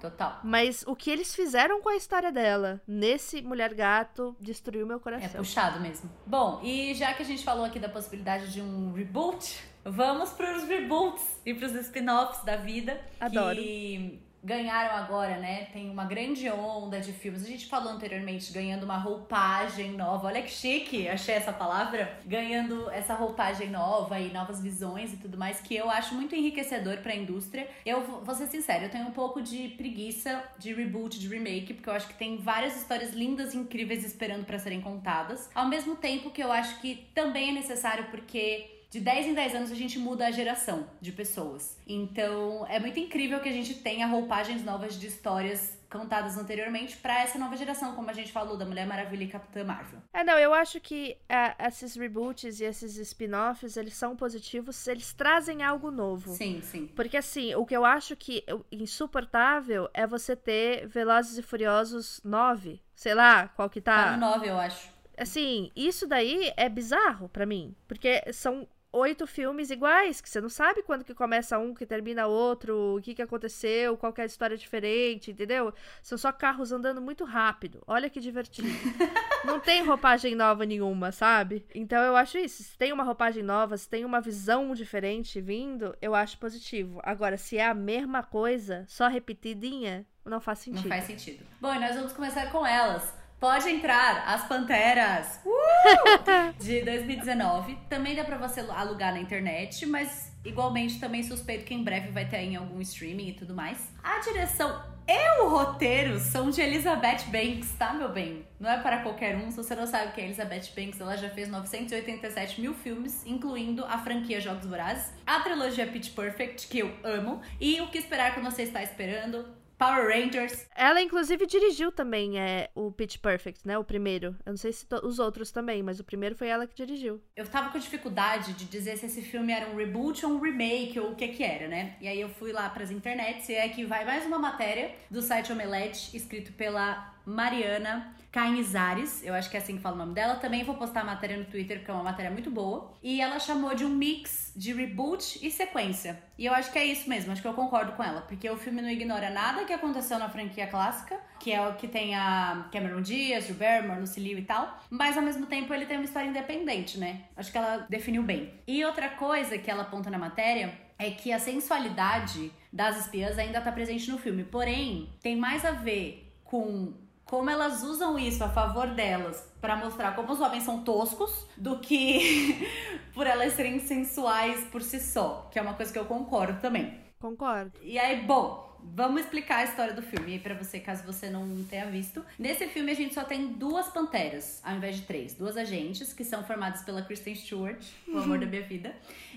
total. Mas o que eles fizeram com a história dela nesse Mulher Gato destruiu meu É coração. puxado mesmo. Bom, e já que a gente falou aqui da possibilidade de um reboot, vamos pros reboots e pros spin-offs da vida. Adoro. Que ganharam agora, né? Tem uma grande onda de filmes. A gente falou anteriormente, ganhando uma roupagem nova. Olha que chique, achei essa palavra. Ganhando essa roupagem nova e novas visões e tudo mais, que eu acho muito enriquecedor pra indústria. Eu vou ser sincera, eu tenho um pouco de preguiça de reboot, de remake, porque eu acho que tem várias histórias lindas e incríveis esperando pra serem contadas. Ao mesmo tempo que eu acho que também é necessário porque de 10 em 10 anos a gente muda a geração de pessoas. Então é muito incrível que a gente tenha roupagens novas de histórias contadas anteriormente pra essa nova geração, como a gente falou da Mulher Maravilha e Capitã Marvel. É, não, eu acho que é, esses reboots e esses spin-offs, eles são positivos, eles trazem algo novo. Sim, sim. Porque assim, o que eu acho que eu- insuportável é você ter Velozes e Furiosos 9. Sei lá, qual que Tá tá. no 9, eu acho. Assim, isso daí é bizarro pra mim. Porque são oito filmes iguais, que você não sabe quando que começa um, que termina outro, o que que aconteceu, qual que é a história diferente, entendeu? São só carros andando muito rápido. Olha que divertido. não tem roupagem nova nenhuma, sabe? Então eu acho isso. Se tem uma roupagem nova, se tem uma visão diferente vindo, eu acho positivo. Agora, se é a mesma coisa, só repetidinha, não faz sentido. Não faz sentido. Bom, e nós vamos começar com elas. Pode entrar, As Panteras, uh! de 2019. Também dá pra você alugar na internet, mas igualmente também suspeito que em breve vai ter em algum streaming e tudo mais. A direção e o roteiro são de Elizabeth Banks, tá, meu bem? Não é para qualquer um. Se você não sabe quem é Elizabeth Banks, ela já fez 987 mil filmes, incluindo a franquia Jogos Vorazes, a trilogia Pitch Perfect, que eu amo, e O Que Esperar Quando Você Está Esperando, Power Rangers. Ela, inclusive, dirigiu também é, o Pitch Perfect, né? O primeiro. Eu não sei se os outros também, mas o primeiro foi ela que dirigiu. Eu tava com dificuldade de dizer se esse filme era um reboot ou um remake, ou o que que era, né? E aí eu fui lá pras internets e é que vai mais uma matéria do site Omelete, escrito pela Mariana Cainizares, eu acho que é assim que fala o nome dela. Também vou postar a matéria no Twitter, porque é uma matéria muito boa. E ela chamou de um mix de reboot e sequência. E eu acho que é isso mesmo, acho que eu concordo com ela. Porque o filme não ignora nada que aconteceu na franquia clássica, que é o que tem a Cameron Diaz, Drew Barrymore, Lucy Liu e tal. Mas ao mesmo tempo ele tem uma história independente, né? Acho que ela definiu bem. E outra coisa que ela aponta na matéria é que a sensualidade das espiãs ainda tá presente no filme. Porém, tem mais a ver com como elas usam isso a favor delas para mostrar como os homens são toscos do que por elas serem sensuais por si só, que é uma coisa que eu concordo também. Concordo. E aí, bom, vamos explicar a história do filme aí pra você, caso você não tenha visto. Nesse filme a gente só tem duas panteras, ao invés de três. Duas agentes, que são formadas pela Kristen Stewart, o amor da minha vida,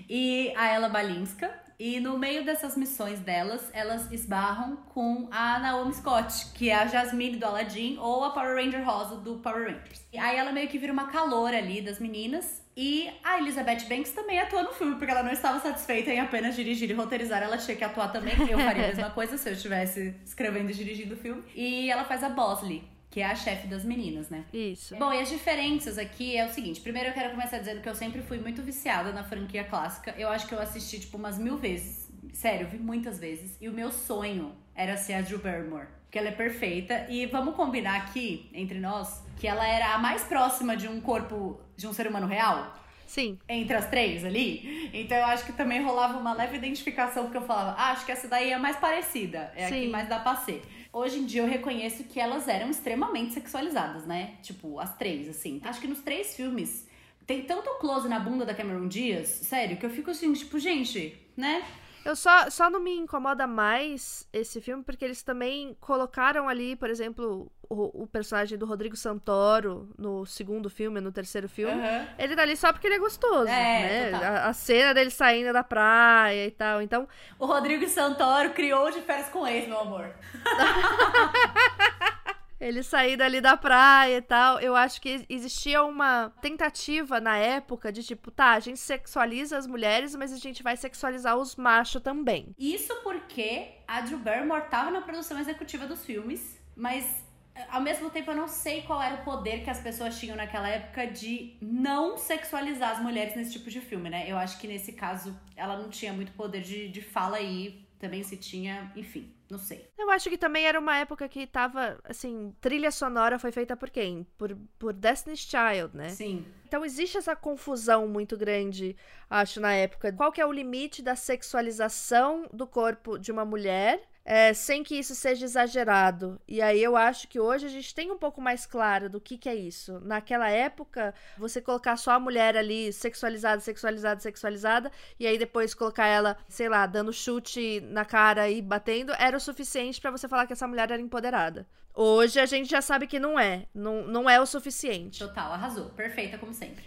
e a Ella Balinska. E no meio dessas missões delas, elas esbarram com a Naomi Scott, que é a Jasmine do Aladdin ou a Power Ranger Rosa do Power Rangers. E aí ela meio que vira uma calor ali das meninas. E a Elizabeth Banks também atua no filme, porque ela não estava satisfeita em apenas dirigir e roteirizar, ela tinha que atuar também. Eu faria a mesma coisa se eu estivesse escrevendo e dirigindo o filme. E ela faz a Bosley, que é a chefe das meninas, né? Isso. Bom, e as diferenças aqui é o seguinte: primeiro eu quero começar dizendo que eu sempre fui muito viciada na franquia clássica. Eu acho que eu assisti, tipo, umas mil vezes. Sério, vi muitas vezes. E o meu sonho era ser a Drew Barrymore. Porque ela é perfeita. E vamos combinar aqui, entre nós, que ela era a mais próxima de um corpo de um ser humano real. Sim. Entre as três ali. Então eu acho que também rolava uma leve identificação, porque eu falava, ah, acho que essa daí é a mais parecida. É a que Sim. mais dá pra ser. Hoje em dia eu reconheço que elas eram extremamente sexualizadas, né? Tipo, as três, assim. Acho que nos três filmes tem tanto close na bunda da Cameron Diaz, sério, que eu fico assim, tipo, gente, né? Eu só, só não me incomoda mais esse filme porque eles também colocaram ali, por exemplo, o, o personagem do Rodrigo Santoro no segundo filme, no terceiro filme. Aham. Ele tá ali só porque ele é gostoso, É, né? A, a cena dele saindo da praia e tal. Então, O Rodrigo Santoro criou de férias com ex, meu amor. ele sair dali da praia e tal. Eu acho que existia uma tentativa na época de tipo, tá, a gente sexualiza as mulheres, mas a gente vai sexualizar os machos também. Isso porque a Drew Barrymore tava na produção executiva dos filmes, mas eh, ao mesmo tempo eu não sei qual era o poder que as pessoas tinham naquela época de não sexualizar as mulheres nesse tipo de filme, né? Eu acho que nesse caso ela não tinha muito poder de, de fala aí, também se tinha, enfim, não sei. Eu acho que também era uma época que tava, assim, trilha sonora foi feita por quem? Por, por Destiny's Child, né? Sim. Então existe essa confusão muito grande, acho, na época. Qual que é o limite da sexualização do corpo de uma mulher é, sem que isso seja exagerado? E aí eu acho que hoje a gente tem um pouco mais claro do que, que é isso. Naquela época, você colocar só a mulher ali sexualizada, sexualizada, sexualizada, e aí depois colocar ela, sei lá, dando chute na cara e batendo, era o suficiente pra você falar que essa mulher era empoderada. Hoje a gente já sabe que não é. Não, não é o suficiente. Total, arrasou. Perfeita, como sempre.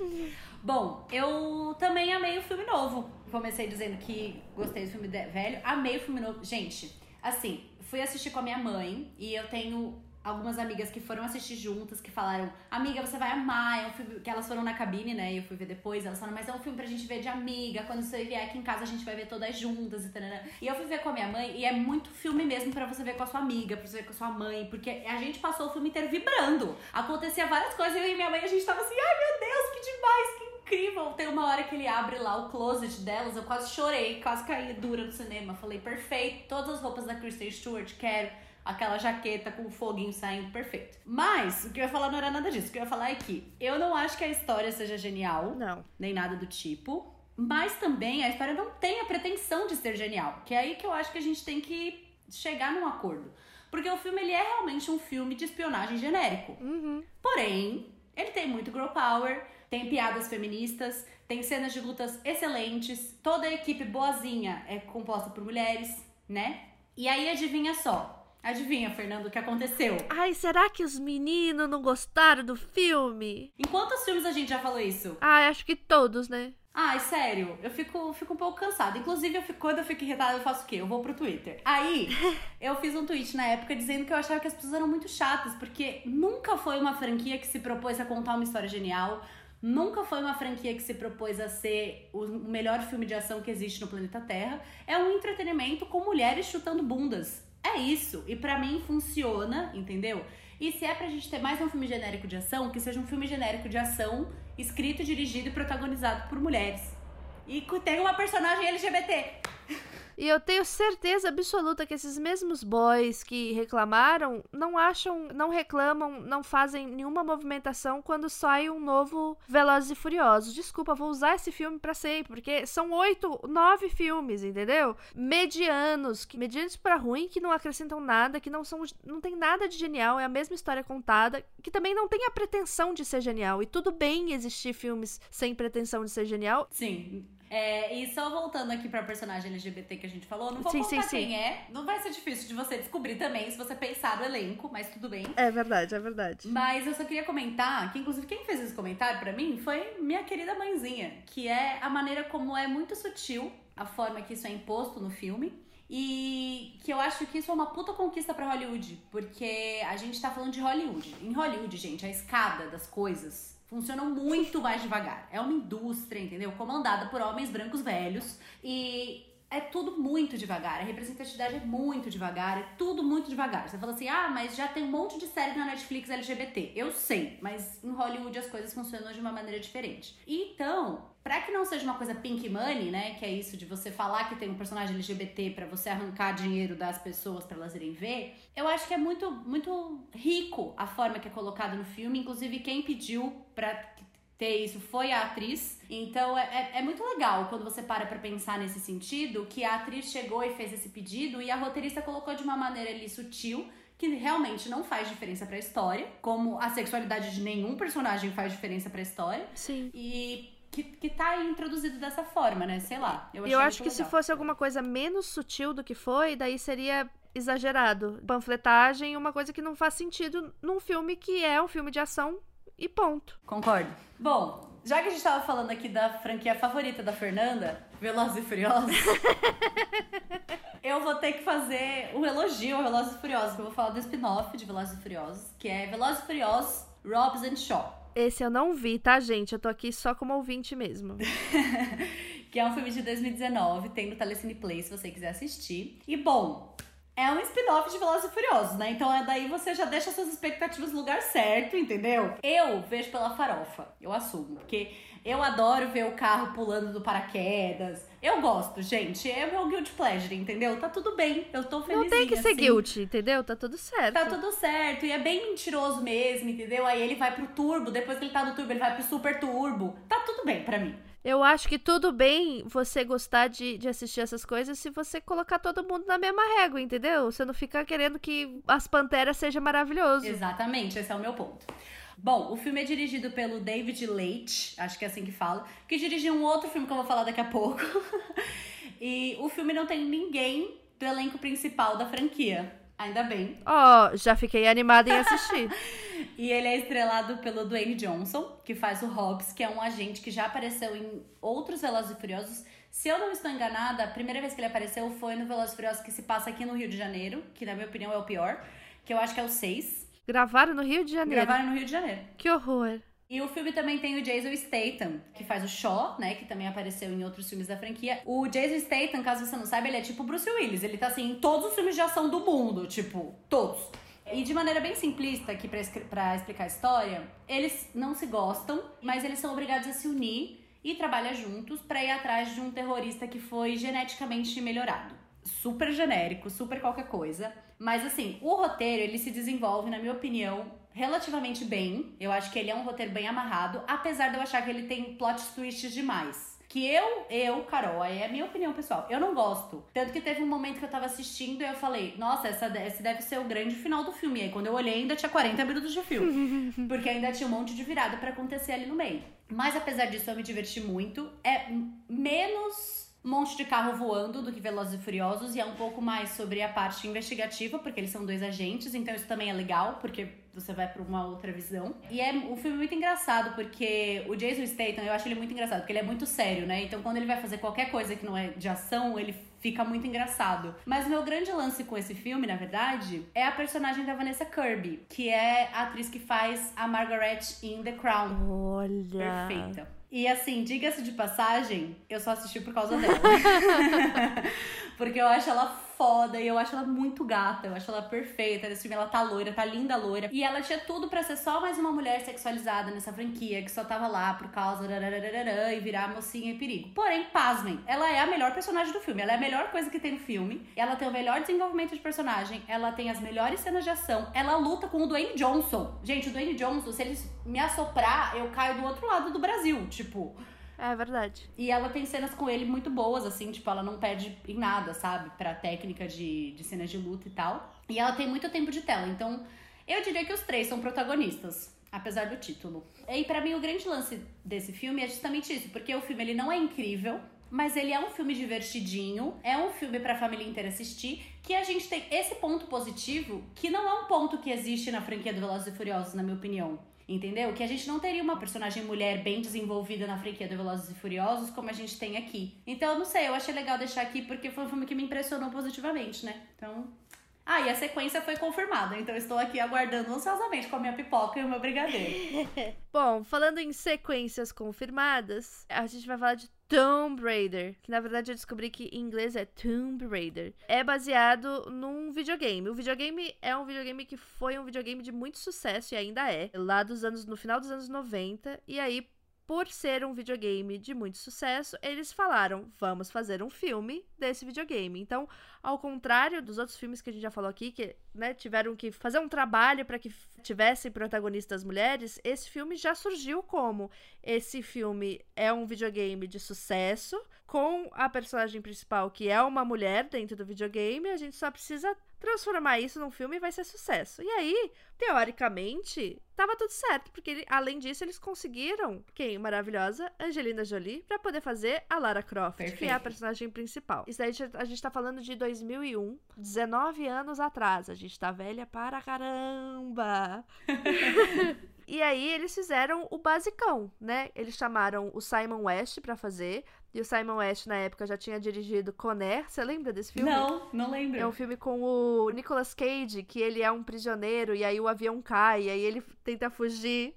Bom, eu também amei o filme novo. Comecei dizendo que gostei do filme velho. Amei o filme novo. Gente, assim, fui assistir com a minha mãe e eu tenho algumas amigas que foram assistir juntas que falaram: Amiga, você vai amar. É um filme que elas foram na cabine, né? E eu fui ver depois. Elas falaram: Mas é um filme pra gente ver de amiga. Quando você vier aqui em casa, a gente vai ver todas juntas e tal. E eu fui ver com a minha mãe e é muito filme mesmo pra você ver com a sua amiga, pra você ver com a sua mãe. Porque a gente passou o filme inteiro vibrando. Acontecia várias coisas. Eu e minha mãe, a gente tava assim: Ai meu Deus, que demais, que incrível. Tem uma hora que ele abre lá o closet delas, eu quase chorei, quase caí dura no cinema. Falei, perfeito, todas as roupas da Kristen Stewart, quero aquela jaqueta com o foguinho saindo perfeito. Mas o que eu ia falar não era nada disso. O que eu ia falar é que eu não acho que a história seja genial. Não. Nem nada do tipo. Mas também a história não tem a pretensão de ser genial. Que é aí que eu acho que a gente tem que chegar num acordo. Porque o filme ele é realmente um filme de espionagem genérico. Uhum. Porém, ele tem muito girl power, tem piadas feministas, tem cenas de lutas excelentes, toda a equipe boazinha é composta por mulheres, né? E aí adivinha só, Adivinha, Fernando, o que aconteceu? Ai, será que os meninos não gostaram do filme? Em quantos filmes a gente já falou isso? Ai, acho que todos, né? Ai, sério, eu fico, fico um pouco cansada. Inclusive, eu fico, quando eu fico irritada, eu faço o quê? Eu vou pro Twitter. Aí, eu fiz um tweet na época dizendo que eu achava que as pessoas eram muito chatas, porque nunca foi uma franquia que se propôs a contar uma história genial. Nunca foi uma franquia que se propôs a ser o melhor filme de ação que existe no planeta Terra. É um entretenimento com mulheres chutando bundas. É isso. E para mim funciona, entendeu? E se é pra gente ter mais um filme genérico de ação, que seja um filme genérico de ação escrito, dirigido e protagonizado por mulheres. E que tenha uma personagem LGBT. E eu tenho certeza absoluta que esses mesmos boys que reclamaram não acham, não reclamam, não fazem nenhuma movimentação quando sai um novo Velozes e Furiosos. Desculpa, vou usar esse filme para sempre, porque são oito, nove filmes, entendeu? Medianos, que medianos para ruim, que não acrescentam nada, que não são, não tem nada de genial, é a mesma história contada, que também não tem a pretensão de ser genial. E tudo bem existir filmes sem pretensão de ser genial. Sim, é, e só voltando aqui pra personagem LGBT que a gente falou, não vou Sim, contar sim, quem sim. é. Não vai ser difícil de você descobrir também, se você pensar no elenco, mas tudo bem. É verdade, é verdade. Mas eu só queria comentar que, inclusive, quem fez esse comentário pra mim foi minha querida mãezinha, que é a maneira como é muito sutil a forma que isso é imposto no filme. E que eu acho que isso é uma puta conquista pra Hollywood, porque a gente tá falando de Hollywood. Em Hollywood, gente, a escada das coisas funcionam muito mais devagar. É uma indústria, entendeu? Comandada por homens brancos velhos e é tudo muito devagar. A representatividade é muito devagar, é tudo muito devagar. Você fala assim: "Ah, mas já tem um monte de série na Netflix LGBT". Eu sei, mas em Hollywood as coisas funcionam de uma maneira diferente. Então, Pra que não seja uma coisa pink money, né? Que é isso de você falar que tem um personagem LGBT pra você arrancar dinheiro das pessoas pra elas irem ver, eu acho que é muito, muito rico a forma que é colocado no filme. Inclusive, quem pediu pra ter isso foi a atriz. Então é, é, é muito legal quando você para pra pensar nesse sentido, que a atriz chegou e fez esse pedido e a roteirista colocou de uma maneira ali sutil que realmente não faz diferença pra história, como a sexualidade de nenhum personagem faz diferença pra história. Sim. E que, que tá introduzido dessa forma, né? Sei lá. Eu, Eu, acho que se legal. fosse alguma coisa menos sutil do que foi, daí seria exagerado. Panfletagem, uma coisa que não faz sentido num filme que é um filme de ação e ponto. Concordo. Bom, já que a gente tava falando aqui da franquia favorita da Fernanda, Velozes e Furiosos, eu vou ter que fazer um elogio ao Velozes e Furiosos, que eu vou falar do spin-off de Velozes e Furiosos, que é Velozes e Furiosos Robs and Shaw. Esse eu não vi, tá, gente? Eu tô aqui só como ouvinte mesmo. que é um filme de 2019, tem no Telecine Play se você quiser assistir. E bom, é um spin-off de Velozes e Furiosos, né? Então é daí você já deixa suas expectativas no lugar certo, entendeu? Eu vejo pela farofa, eu assumo, porque eu adoro ver o carro pulando do paraquedas. Eu gosto, gente, é meu guilty pleasure, entendeu? Tá tudo bem, eu tô felizinha. Não tem que ser assim. guilty, entendeu? Tá tudo certo. Tá tudo certo, e é bem mentiroso mesmo, entendeu? Aí ele vai pro turbo, depois que ele tá no turbo, ele vai pro super turbo. Tá tudo bem pra mim. Eu acho que tudo bem você gostar de, de assistir essas coisas se você colocar todo mundo na mesma régua, entendeu? Você não ficar querendo que as panteras seja maravilhoso. Exatamente, esse é o meu ponto. Bom, o filme é dirigido pelo David Leitch, acho que é assim que fala, que dirigiu um outro filme que eu vou falar daqui a pouco. e o filme não tem ninguém do elenco principal da franquia. Ainda bem. Ó, já fiquei animada em assistir. E ele é estrelado pelo Dwayne Johnson, que faz o Hobbs, que é um agente que já apareceu em outros Velozes e Furiosos. Se eu não estou enganada, a primeira vez que ele apareceu foi no Velozes e Furiosos que se passa aqui no Rio de Janeiro, que na minha opinião é o pior, que eu acho que é o 6. Gravaram no Rio de Janeiro. Gravaram no Rio de Janeiro. Que horror. E o filme também tem o Jason Statham, que faz o Shaw, né? Que também apareceu em outros filmes da franquia. O Jason Statham, caso você não saiba, ele é tipo o Bruce Willis. Ele tá assim em todos os filmes de ação do mundo, tipo, todos. E de maneira bem simplista aqui pra explicar a história, eles não se gostam, mas eles são obrigados a se unir e trabalha juntos para ir atrás de um terrorista que foi geneticamente melhorado. Super genérico, super qualquer coisa. Mas assim, o roteiro ele se desenvolve, na minha opinião, relativamente bem. Eu acho que ele é um roteiro bem amarrado, apesar de eu achar que ele tem plot twists demais que eu, eu, Carol, aí é a minha opinião pessoal, eu não gosto. Tanto que teve um momento que eu tava assistindo e eu falei, nossa, essa, esse deve ser o grande final do filme. E aí quando eu olhei, ainda tinha 40 minutos de filme. porque ainda tinha um monte de virada para acontecer ali no meio. Mas apesar disso, eu me diverti muito. É menos um monte de carro voando do que Velozes e Furiosos e é um pouco mais sobre a parte investigativa, porque eles são dois agentes, então isso também é legal, porque você vai para uma outra visão. E é um filme muito engraçado, porque o Jason Statham, eu acho ele muito engraçado, porque ele é muito sério, né? Então quando ele vai fazer qualquer coisa que não é de ação, ele fica muito engraçado. Mas o meu grande lance com esse filme, na verdade, é a personagem da Vanessa Kirby, que é a atriz que faz a Margaret in The Crown. Olha. Perfeita. E assim, diga-se de passagem, eu só assisti por causa dela. Porque eu acho ela foda e eu acho ela muito gata, eu acho ela perfeita. Nesse filme ela tá loira, tá linda loira. E ela tinha tudo para ser só mais uma mulher sexualizada nessa franquia, que só tava lá por causa e virar mocinha e perigo. Porém, pasmem, ela é a melhor personagem do filme. Ela é a melhor coisa que tem no filme. Ela tem o melhor desenvolvimento de personagem, ela tem as melhores cenas de ação. Ela luta com o Dwayne Johnson. Gente, o Dwayne Johnson, se ele me assoprar, eu caio do outro lado do Brasil. Tipo. É verdade. E ela tem cenas com ele muito boas, assim, tipo, ela não perde em nada, sabe? Pra técnica de, de cenas de luta e tal. E ela tem muito tempo de tela, então eu diria que os três são protagonistas. Apesar do título. E para mim o grande lance desse filme é justamente isso, porque o filme ele não é incrível, mas ele é um filme divertidinho, é um filme para a família inteira assistir, que a gente tem esse ponto positivo, que não é um ponto que existe na franquia do Velozes e Furiosos, na minha opinião. Entendeu? Que a gente não teria uma personagem mulher bem desenvolvida na franquia do Velozes e Furiosos como a gente tem aqui. Então, eu não sei, eu achei legal deixar aqui porque foi um filme que me impressionou positivamente, né? Então, ah, e a sequência foi confirmada, então estou aqui aguardando ansiosamente com a minha pipoca e o meu brigadeiro. Bom, falando em sequências confirmadas, a gente vai falar de Tomb Raider, que na verdade eu descobri que em inglês é Tomb Raider. É baseado num videogame. O videogame é um videogame que foi um videogame de muito sucesso e ainda é, lá dos anos no final dos anos 90, e aí por ser um videogame de muito sucesso, eles falaram: vamos fazer um filme desse videogame. Então, ao contrário dos outros filmes que a gente já falou aqui, que né, tiveram que fazer um trabalho para que tivessem protagonistas mulheres, esse filme já surgiu como esse filme é um videogame de sucesso, com a personagem principal que é uma mulher dentro do videogame, a gente só precisa transformar isso num filme vai ser sucesso. E aí, teoricamente, tava tudo certo, porque além disso eles conseguiram quem? Maravilhosa Angelina Jolie para poder fazer a Lara Croft, Perfeito. que é a personagem principal. Isso aí a gente tá falando de 2001, 19 anos atrás. A gente tá velha para caramba. E aí eles fizeram o basicão, né? Eles chamaram o Simon West para fazer. E o Simon West, na época, já tinha dirigido Conner. Você lembra desse filme? Não, não lembro. É um filme com o Nicolas Cage, que ele é um prisioneiro e aí o avião cai, e aí ele tenta fugir.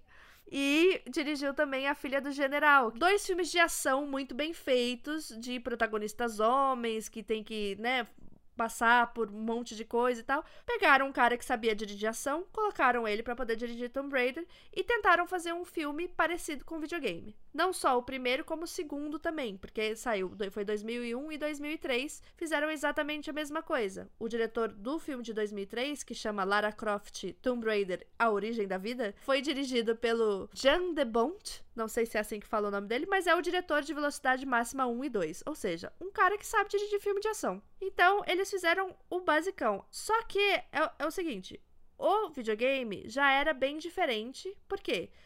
E dirigiu também A Filha do General. Dois filmes de ação muito bem feitos, de protagonistas homens que tem que, né, passar por um monte de coisa e tal. Pegaram um cara que sabia dirigir ação, colocaram ele para poder dirigir Tomb Raider e tentaram fazer um filme parecido com videogame. Não só o primeiro, como o segundo também, porque saiu, foi 2001 e 2003, fizeram exatamente a mesma coisa. O diretor do filme de 2003, que chama Lara Croft Tomb Raider: A Origem da Vida, foi dirigido pelo Jean de Bont, não sei se é assim que fala o nome dele, mas é o diretor de Velocidade Máxima 1 e 2. Ou seja, um cara que sabe dirigir filme de ação. Então, eles fizeram o basicão. Só que é, é o seguinte: o videogame já era bem diferente. Por quê? Porque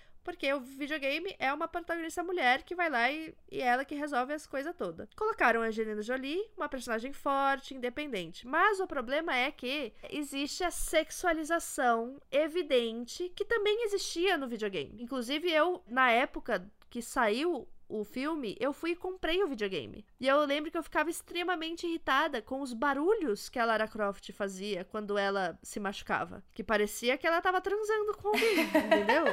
o videogame é uma protagonista mulher que vai lá e, e ela que resolve as coisas todas. Colocaram a Angelina Jolie, uma personagem forte, independente. Mas o problema é que existe a sexualização evidente que também existia no videogame. Inclusive, eu, na época que saiu o filme, eu fui e comprei o videogame. E eu lembro que eu ficava extremamente irritada com os barulhos que a Lara Croft fazia quando ela se machucava. Que parecia que ela tava transando com alguém, entendeu?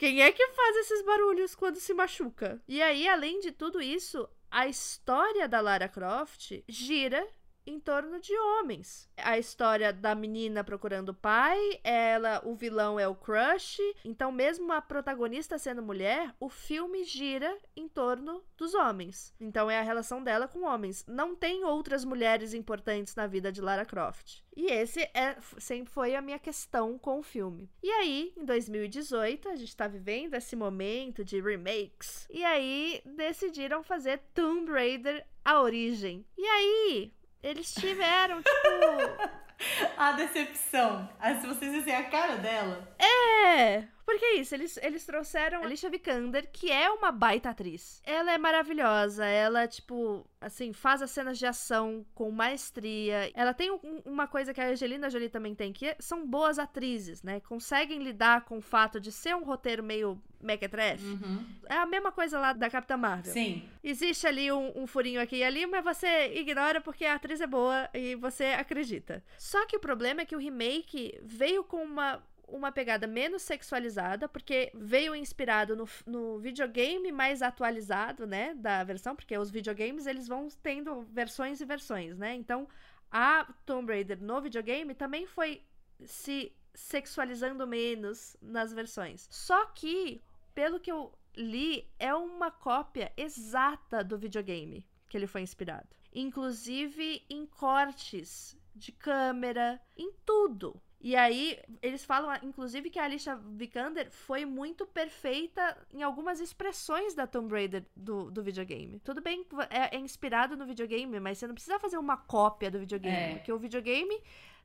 Quem é que faz esses barulhos quando se machuca? E aí, além de tudo isso, a história da Lara Croft gira em torno de homens. A história da menina procurando o pai, ela, o vilão é o crush. Então, mesmo a protagonista sendo mulher, o filme gira em torno dos homens. Então, é a relação dela com homens. Não tem outras mulheres importantes na vida de Lara Croft. E esse é, sempre foi a minha questão com o filme. E aí, em 2018, a gente tá vivendo esse momento de remakes. E aí, decidiram fazer Tomb Raider A Origem. E aí, eles tiveram, tipo. a decepção. Se vocês dizem a cara dela. É! Porque é isso, eles, eles trouxeram a Alicia Vikander, que é uma baita atriz. Ela é maravilhosa, ela, tipo, assim, faz as cenas de ação com maestria. Ela tem um, uma coisa que a Angelina Jolie também tem, que são boas atrizes, né? Conseguem lidar com o fato de ser um roteiro meio mequetrefe. Uhum. É a mesma coisa lá da Capitã Marvel. Sim. Existe ali um, um furinho aqui e ali, mas você ignora porque a atriz é boa e você acredita. Só que o problema é que o remake veio com uma uma pegada menos sexualizada, porque veio inspirado no, no videogame mais atualizado, né, da versão, porque os videogames eles vão tendo versões e versões, né? Então, a Tomb Raider no videogame também foi se sexualizando menos nas versões. Só que, pelo que eu li, é uma cópia exata do videogame que ele foi inspirado. Inclusive em cortes de câmera, em tudo. E aí, eles falam, inclusive, que a Alicia Vikander foi muito perfeita em algumas expressões da Tomb Raider do, do videogame. Tudo bem, é, é inspirado no videogame, mas você não precisa fazer uma cópia do videogame. É. Porque o videogame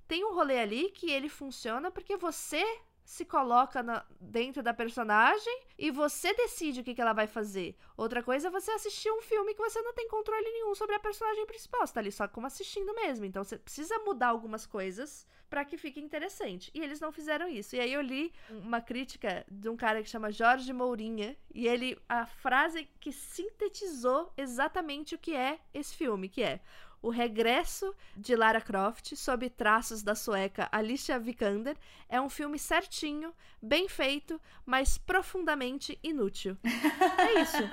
tem um rolê ali que ele funciona porque você se coloca na, dentro da personagem e você decide o que, que ela vai fazer. Outra coisa é você assistir um filme que você não tem controle nenhum sobre a personagem principal. Você tá ali só como assistindo mesmo. Então você precisa mudar algumas coisas para que fique interessante. E eles não fizeram isso. E aí eu li uma crítica de um cara que chama Jorge Mourinha. E ele. A frase que sintetizou exatamente o que é esse filme, que é o Regresso de Lara Croft, sob traços da sueca Alicia Vikander, é um filme certinho, bem feito, mas profundamente inútil. é isso.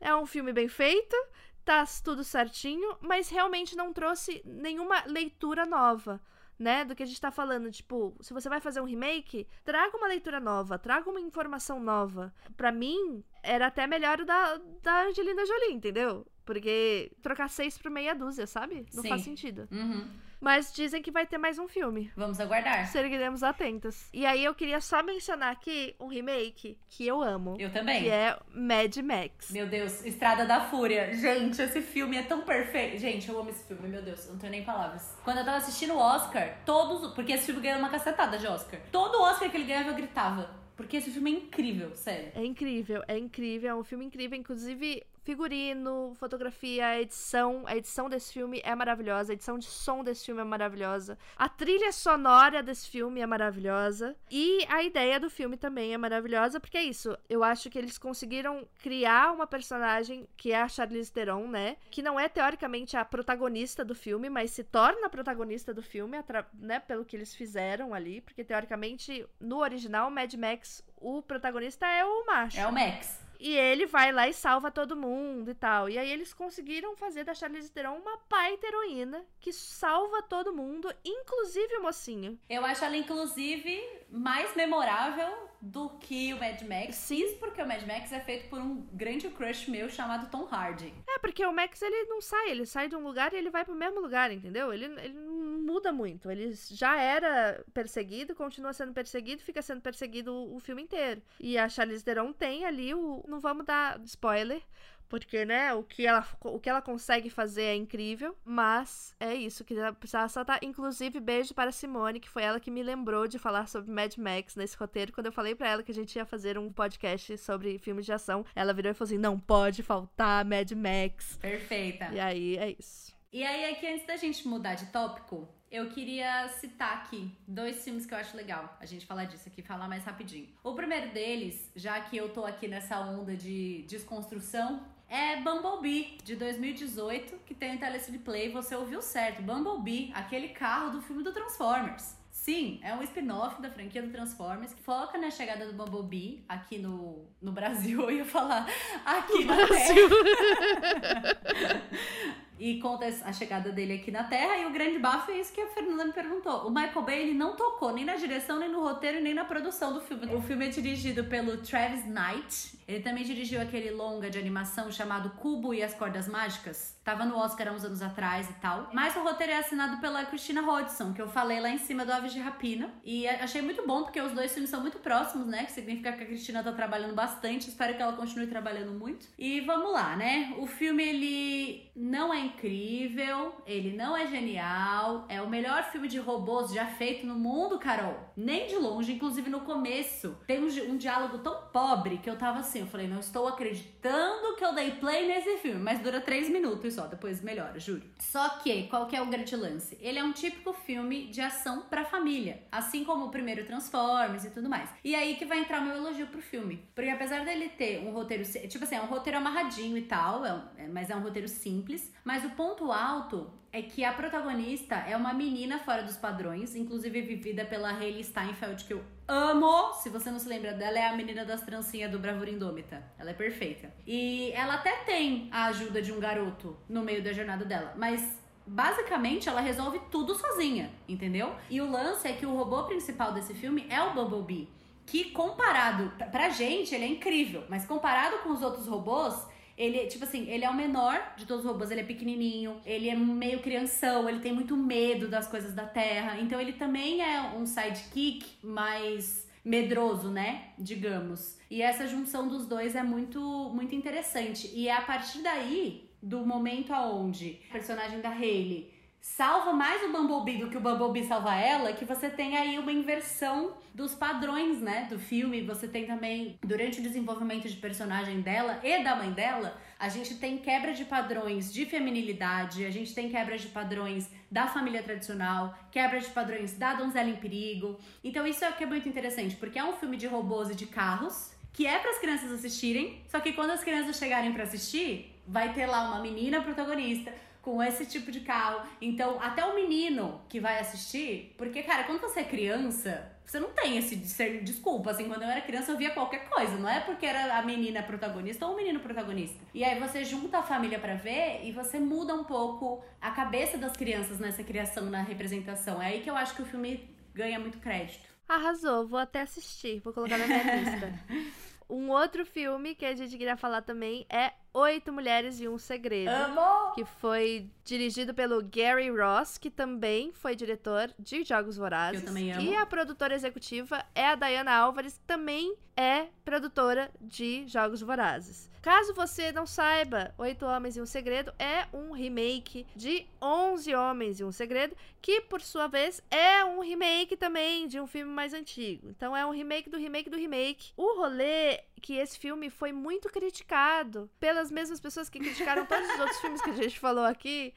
É um filme bem feito, tá tudo certinho, mas realmente não trouxe nenhuma leitura nova né, do que a gente tá falando. Tipo, se você vai fazer um remake, traga uma leitura nova, traga uma informação nova. Para mim, era até melhor o da, da Angelina Jolie, entendeu? Porque trocar seis por meia dúzia, sabe? Não Sim. faz sentido. Uhum. Mas dizem que vai ter mais um filme. Vamos aguardar. Seguiremos atentos. E aí eu queria só mencionar aqui um remake que eu amo. Eu também. Que é Mad Max. Meu Deus, Estrada da Fúria. Gente, esse filme é tão perfeito. Gente, eu amo esse filme, meu Deus, eu não tenho nem palavras. Quando eu tava assistindo o Oscar, todos. Porque esse filme ganhou uma cacetada de Oscar. Todo Oscar que ele ganhava, eu gritava. Porque esse filme é incrível, sério. É incrível, é incrível, é um filme incrível. Inclusive, figurino, fotografia, edição. A edição desse filme é maravilhosa, a edição de som desse filme é maravilhosa. A trilha sonora desse filme é maravilhosa. E a ideia do filme também é maravilhosa, porque é isso. Eu acho que eles conseguiram criar uma personagem que é a Charlize Theron, né? Que não é teoricamente a protagonista do filme, mas se torna a protagonista do filme, né? Pelo que eles fizeram ali. Porque teoricamente, no original, Mad Max, o protagonista é o macho. É o Max. E ele vai lá e salva todo mundo e tal. E aí eles conseguiram fazer da Charlize Theron uma baita heroína que salva todo mundo, inclusive o mocinho. Eu acho ela, inclusive, mais memorável do que o Mad Max. Sim. Porque o Mad Max é feito por um grande crush meu chamado Tom Hardy. É, porque o Max, ele não sai. Ele sai de um lugar e ele vai pro mesmo lugar, entendeu? Ele, ele não muda muito. Ele já era perseguido, continua sendo perseguido, fica sendo perseguido o, o filme inteiro. E a Charlize Theron tem ali o não vamos dar spoiler, porque, né, o que ela, o que ela consegue fazer é incrível, mas é isso, que precisava saltar. Inclusive, beijo para Simone, que foi ela que me lembrou de falar sobre Mad Max nesse roteiro. Quando eu falei para ela que a gente ia fazer um podcast sobre filmes de ação, ela virou e falou assim: não pode faltar Mad Max. Perfeita. E aí, é isso. E aí, aqui, antes da gente mudar de tópico, eu queria citar aqui dois filmes que eu acho legal a gente falar disso aqui, falar mais rapidinho. O primeiro deles, já que eu tô aqui nessa onda de desconstrução, é Bumblebee, de 2018, que tem o Telecine Play, você ouviu certo. Bumblebee, aquele carro do filme do Transformers. Sim, é um spin-off da franquia do Transformers que foca na chegada do Bumblebee aqui no, no Brasil. Eu ia falar aqui no na Brasil. e conta a chegada dele aqui na Terra. E o grande bafo é isso que a Fernanda me perguntou. O Michael Bay ele não tocou nem na direção, nem no roteiro, nem na produção do filme. O filme é dirigido pelo Travis Knight. Ele também dirigiu aquele longa de animação chamado Cubo e as Cordas Mágicas. Tava no Oscar há uns anos atrás e tal. Mas o roteiro é assinado pela Christina Hodgson, que eu falei lá em cima do Aves de Rapina. E achei muito bom, porque os dois filmes são muito próximos, né? Que significa que a Cristina tá trabalhando bastante. Espero que ela continue trabalhando muito. E vamos lá, né? O filme, ele não é incrível, ele não é genial. É o melhor filme de robôs já feito no mundo, Carol. Nem de longe, inclusive no começo. Tem um, um diálogo tão pobre que eu tava assim, eu falei, não estou acreditando que eu dei play nesse filme. Mas dura três minutos só, depois melhora, juro. Só que, qual que é o grande lance? Ele é um típico filme de ação pra família. Assim como o primeiro Transformers e tudo mais. E aí que vai entrar meu elogio pro filme. Porque apesar dele ter um roteiro, tipo assim, é um roteiro amarradinho e tal, é, é, mas é um roteiro simples. Mas o ponto alto é que a protagonista é uma menina fora dos padrões, inclusive vivida pela Hayley Steinfeld, que eu amo. Se você não se lembra dela, é a menina das trancinhas do Bravura Indômita. Ela é perfeita. E ela até tem a ajuda de um garoto no meio da jornada dela, mas basicamente ela resolve tudo sozinha, entendeu? E o lance é que o robô principal desse filme é o Bumblebee, que comparado pra gente, ele é incrível, mas comparado com os outros robôs, ele, tipo assim, ele é o menor de todos os robôs, ele é pequenininho, ele é meio crianção, ele tem muito medo das coisas da Terra. Então ele também é um sidekick mais medroso, né? Digamos. E essa junção dos dois é muito muito interessante. E é a partir daí do momento aonde a personagem da Hayley salva mais o Bumblebee do que o Bumblebee salva ela, que você tem aí uma inversão dos padrões, né, do filme. Você tem também, durante o desenvolvimento de personagem dela e da mãe dela, a gente tem quebra de padrões de feminilidade, a gente tem quebra de padrões da família tradicional, quebra de padrões da donzela em perigo. Então isso é o que é muito interessante, porque é um filme de robôs e de carros, que é para as crianças assistirem, só que quando as crianças chegarem para assistir, vai ter lá uma menina protagonista com esse tipo de carro. Então, até o menino que vai assistir, porque, cara, quando você é criança, você não tem esse ser desculpa. Assim, quando eu era criança, eu via qualquer coisa. Não é porque era a menina protagonista ou o menino protagonista. E aí você junta a família para ver e você muda um pouco a cabeça das crianças nessa criação, na representação. É aí que eu acho que o filme ganha muito crédito. Arrasou, vou até assistir, vou colocar na minha lista. Um outro filme que a gente queria falar também é Oito Mulheres e um Segredo. Amo! Que foi dirigido pelo Gary Ross, que também foi diretor de Jogos Vorazes. Que eu também amo. E a produtora executiva é a Diana Álvares, que também é produtora de Jogos Vorazes. Caso você não saiba, Oito Homens e um Segredo é um remake de Onze Homens e um Segredo, que por sua vez é um remake também de um filme mais antigo. Então é um remake do remake do remake. O rolê que esse filme foi muito criticado pelas mesmas pessoas que criticaram todos os outros filmes que a gente falou aqui,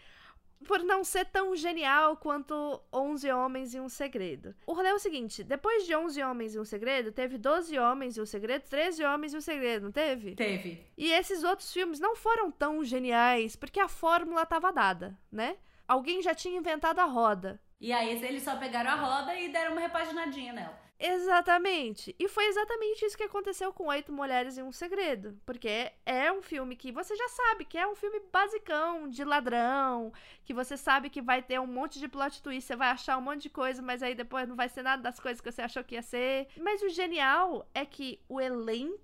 por não ser tão genial quanto 11 Homens e um Segredo. O rolê é o seguinte: depois de 11 Homens e um Segredo, teve 12 Homens e um Segredo, 13 Homens e um Segredo, não teve? Teve. E esses outros filmes não foram tão geniais porque a fórmula estava dada, né? Alguém já tinha inventado a roda. E aí eles só pegaram a roda e deram uma repaginadinha nela. Exatamente. E foi exatamente isso que aconteceu com Oito Mulheres e um Segredo. Porque é um filme que você já sabe que é um filme basicão, de ladrão, que você sabe que vai ter um monte de plot twist, você vai achar um monte de coisa, mas aí depois não vai ser nada das coisas que você achou que ia ser. Mas o genial é que o elenco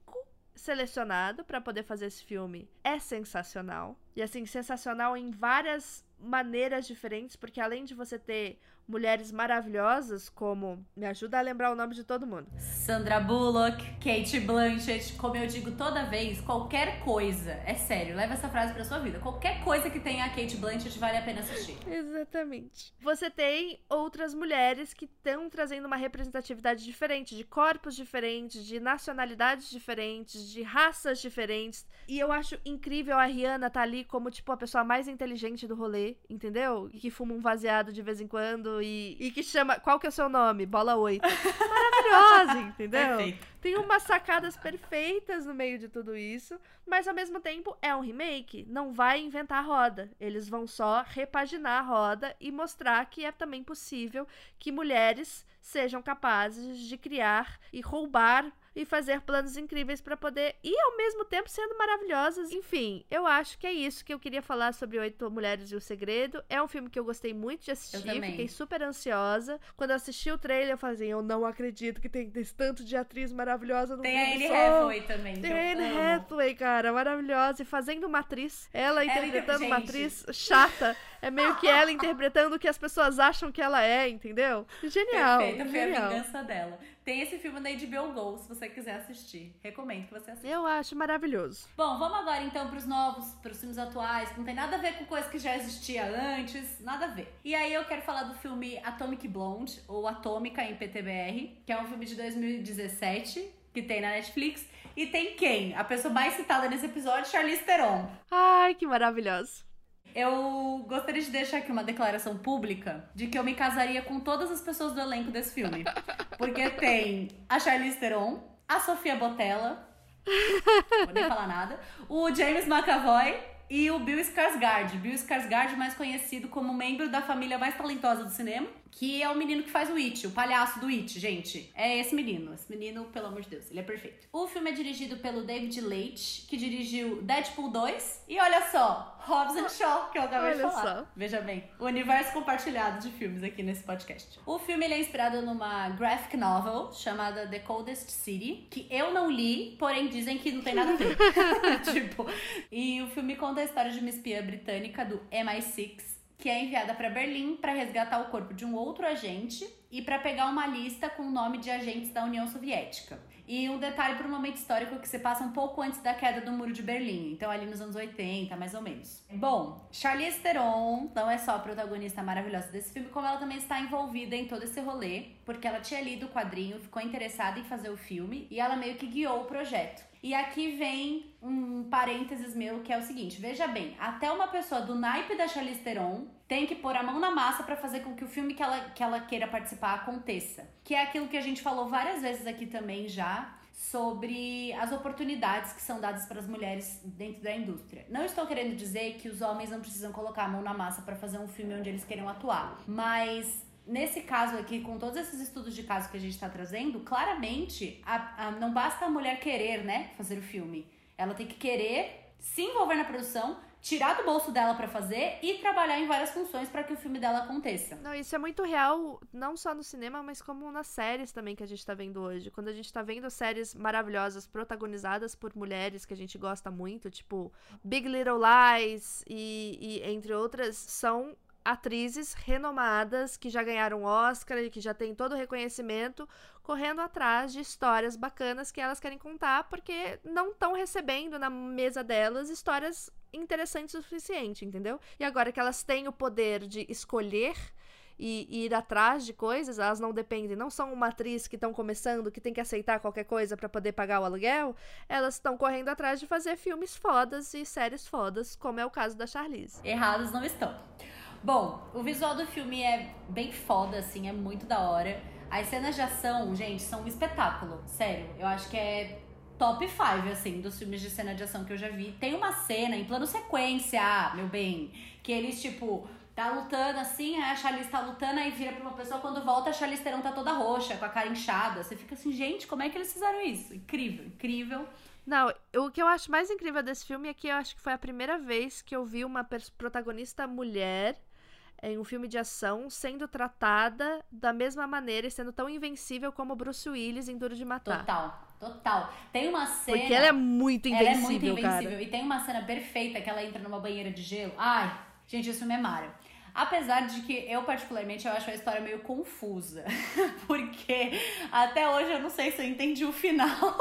selecionado para poder fazer esse filme é sensacional. E assim, sensacional em várias maneiras diferentes, porque além de você ter mulheres maravilhosas como. Me ajuda a lembrar o nome de todo mundo. Sandra Bullock, Kate Blanchett, como eu digo toda vez, qualquer coisa, é sério, leva essa frase pra sua vida. Qualquer coisa que tenha a Kate Blanchett vale a pena assistir. Exatamente. Você tem outras mulheres que estão trazendo uma representatividade diferente, de corpos diferentes, de nacionalidades diferentes, de raças diferentes. E eu acho incrível a Rihanna tá ali como, tipo, a pessoa mais inteligente do rolê, entendeu? E que fuma um vaseado de vez em quando e, e que chama. Qual que é o seu nome? Bola 8. Maravilhosa, entendeu? Perfeito. Tem umas sacadas perfeitas no meio de tudo isso, mas ao mesmo tempo é um remake. Não vai inventar a roda. Eles vão só repaginar a roda e mostrar que é também possível que mulheres sejam capazes de criar e roubar e fazer planos incríveis para poder e ao mesmo tempo sendo maravilhosas. Enfim, eu acho que é isso que eu queria falar sobre Oito Mulheres e o Segredo. É um filme que eu gostei muito de assistir, fiquei super ansiosa. Quando eu assisti o trailer, eu falei assim, eu não acredito que tem esse tanto de atriz maravilhosa no tem filme. Tem a Anne Hathaway também. Tem a Anne Hathaway, cara, maravilhosa. E fazendo uma atriz, ela interpretando uma atriz chata. É meio que ela interpretando o que as pessoas acham que ela é, entendeu? Genial. Perfeito, foi genial. a vingança dela. Tem esse filme da HBO Go, se você quiser assistir. Recomendo que você assista. Eu acho maravilhoso. Bom, vamos agora então pros novos, pros filmes atuais, que não tem nada a ver com coisa que já existia antes, nada a ver. E aí eu quero falar do filme Atomic Blonde, ou Atômica em PTBR, que é um filme de 2017, que tem na Netflix. E tem quem? A pessoa mais citada nesse episódio, Charlize Theron. Ai, que maravilhoso. Eu gostaria de deixar aqui uma declaração pública de que eu me casaria com todas as pessoas do elenco desse filme. Porque tem a Charlize Theron, a Sofia Botella, vou nem falar nada, o James McAvoy e o Bill Skarsgård. Bill Skarsgård, mais conhecido como membro da família mais talentosa do cinema, que é o menino que faz o It, o palhaço do It, gente. É esse menino. Esse menino, pelo amor de Deus, ele é perfeito. O filme é dirigido pelo David Leitch, que dirigiu Deadpool 2. E olha só, Hobbs and Shaw, que eu acabei olha de falar. Só. Veja bem, o universo compartilhado de filmes aqui nesse podcast. O filme é inspirado numa graphic novel chamada The Coldest City, que eu não li, porém dizem que não tem nada a ver. tipo, e o filme conta a história de uma espiã britânica do MI6 que é enviada para Berlim para resgatar o corpo de um outro agente e para pegar uma lista com o nome de agentes da União Soviética. E um detalhe para um momento histórico que se passa um pouco antes da queda do Muro de Berlim, então ali nos anos 80, mais ou menos. Bom, Charlize Theron não é só a protagonista maravilhosa desse filme, como ela também está envolvida em todo esse rolê, porque ela tinha lido o quadrinho, ficou interessada em fazer o filme e ela meio que guiou o projeto. E aqui vem um parênteses meu que é o seguinte: veja bem, até uma pessoa do naipe da Charlize Theron tem que pôr a mão na massa para fazer com que o filme que ela, que ela queira participar aconteça. Que é aquilo que a gente falou várias vezes aqui também já sobre as oportunidades que são dadas para as mulheres dentro da indústria. Não estou querendo dizer que os homens não precisam colocar a mão na massa para fazer um filme onde eles queiram atuar, mas nesse caso aqui, com todos esses estudos de caso que a gente está trazendo, claramente a, a, não basta a mulher querer, né, fazer o filme. Ela tem que querer se envolver na produção, tirar do bolso dela para fazer e trabalhar em várias funções para que o filme dela aconteça. Não, isso é muito real, não só no cinema, mas como nas séries também que a gente tá vendo hoje. Quando a gente tá vendo séries maravilhosas protagonizadas por mulheres que a gente gosta muito, tipo Big Little Lies e, e entre outras, são atrizes renomadas que já ganharam Oscar e que já têm todo o reconhecimento, correndo atrás de histórias bacanas que elas querem contar, porque não estão recebendo na mesa delas histórias interessantes o suficiente, entendeu? E agora que elas têm o poder de escolher e, e, ir atrás de coisas, elas não dependem, não são uma atriz que estão começando, que tem que aceitar qualquer coisa para poder pagar o aluguel, elas estão correndo atrás de fazer filmes fodas e séries fodas, como é o caso da Charlize. Errados não estão. Bom, o visual do filme é bem foda, assim, é muito da hora. As cenas de ação, gente, são um espetáculo. Sério, eu acho que é top 5, assim, dos filmes de cena de ação que eu já vi. Tem uma cena em plano sequência, meu bem, que eles, tipo, tá lutando assim, a Charlize tá lutando, aí vira pra uma pessoa, quando volta a Charlize Theron tá toda roxa, com a cara inchada. Você fica assim, gente, como é que eles fizeram isso? Incrível, incrível. Não, o que eu acho mais incrível desse filme é que eu acho que foi a primeira vez que eu vi uma protagonista mulher em um filme de ação sendo tratada da mesma maneira e sendo tão invencível como Bruce Willis em Duro de Matar. Total, total. Tem uma cena. Porque ela é muito invencível. Ela é muito invencível. Cara. E tem uma cena perfeita que ela entra numa banheira de gelo. Ai, gente, esse filme é mara. Apesar de que eu, particularmente, eu acho a história meio confusa. Porque até hoje eu não sei se eu entendi o final.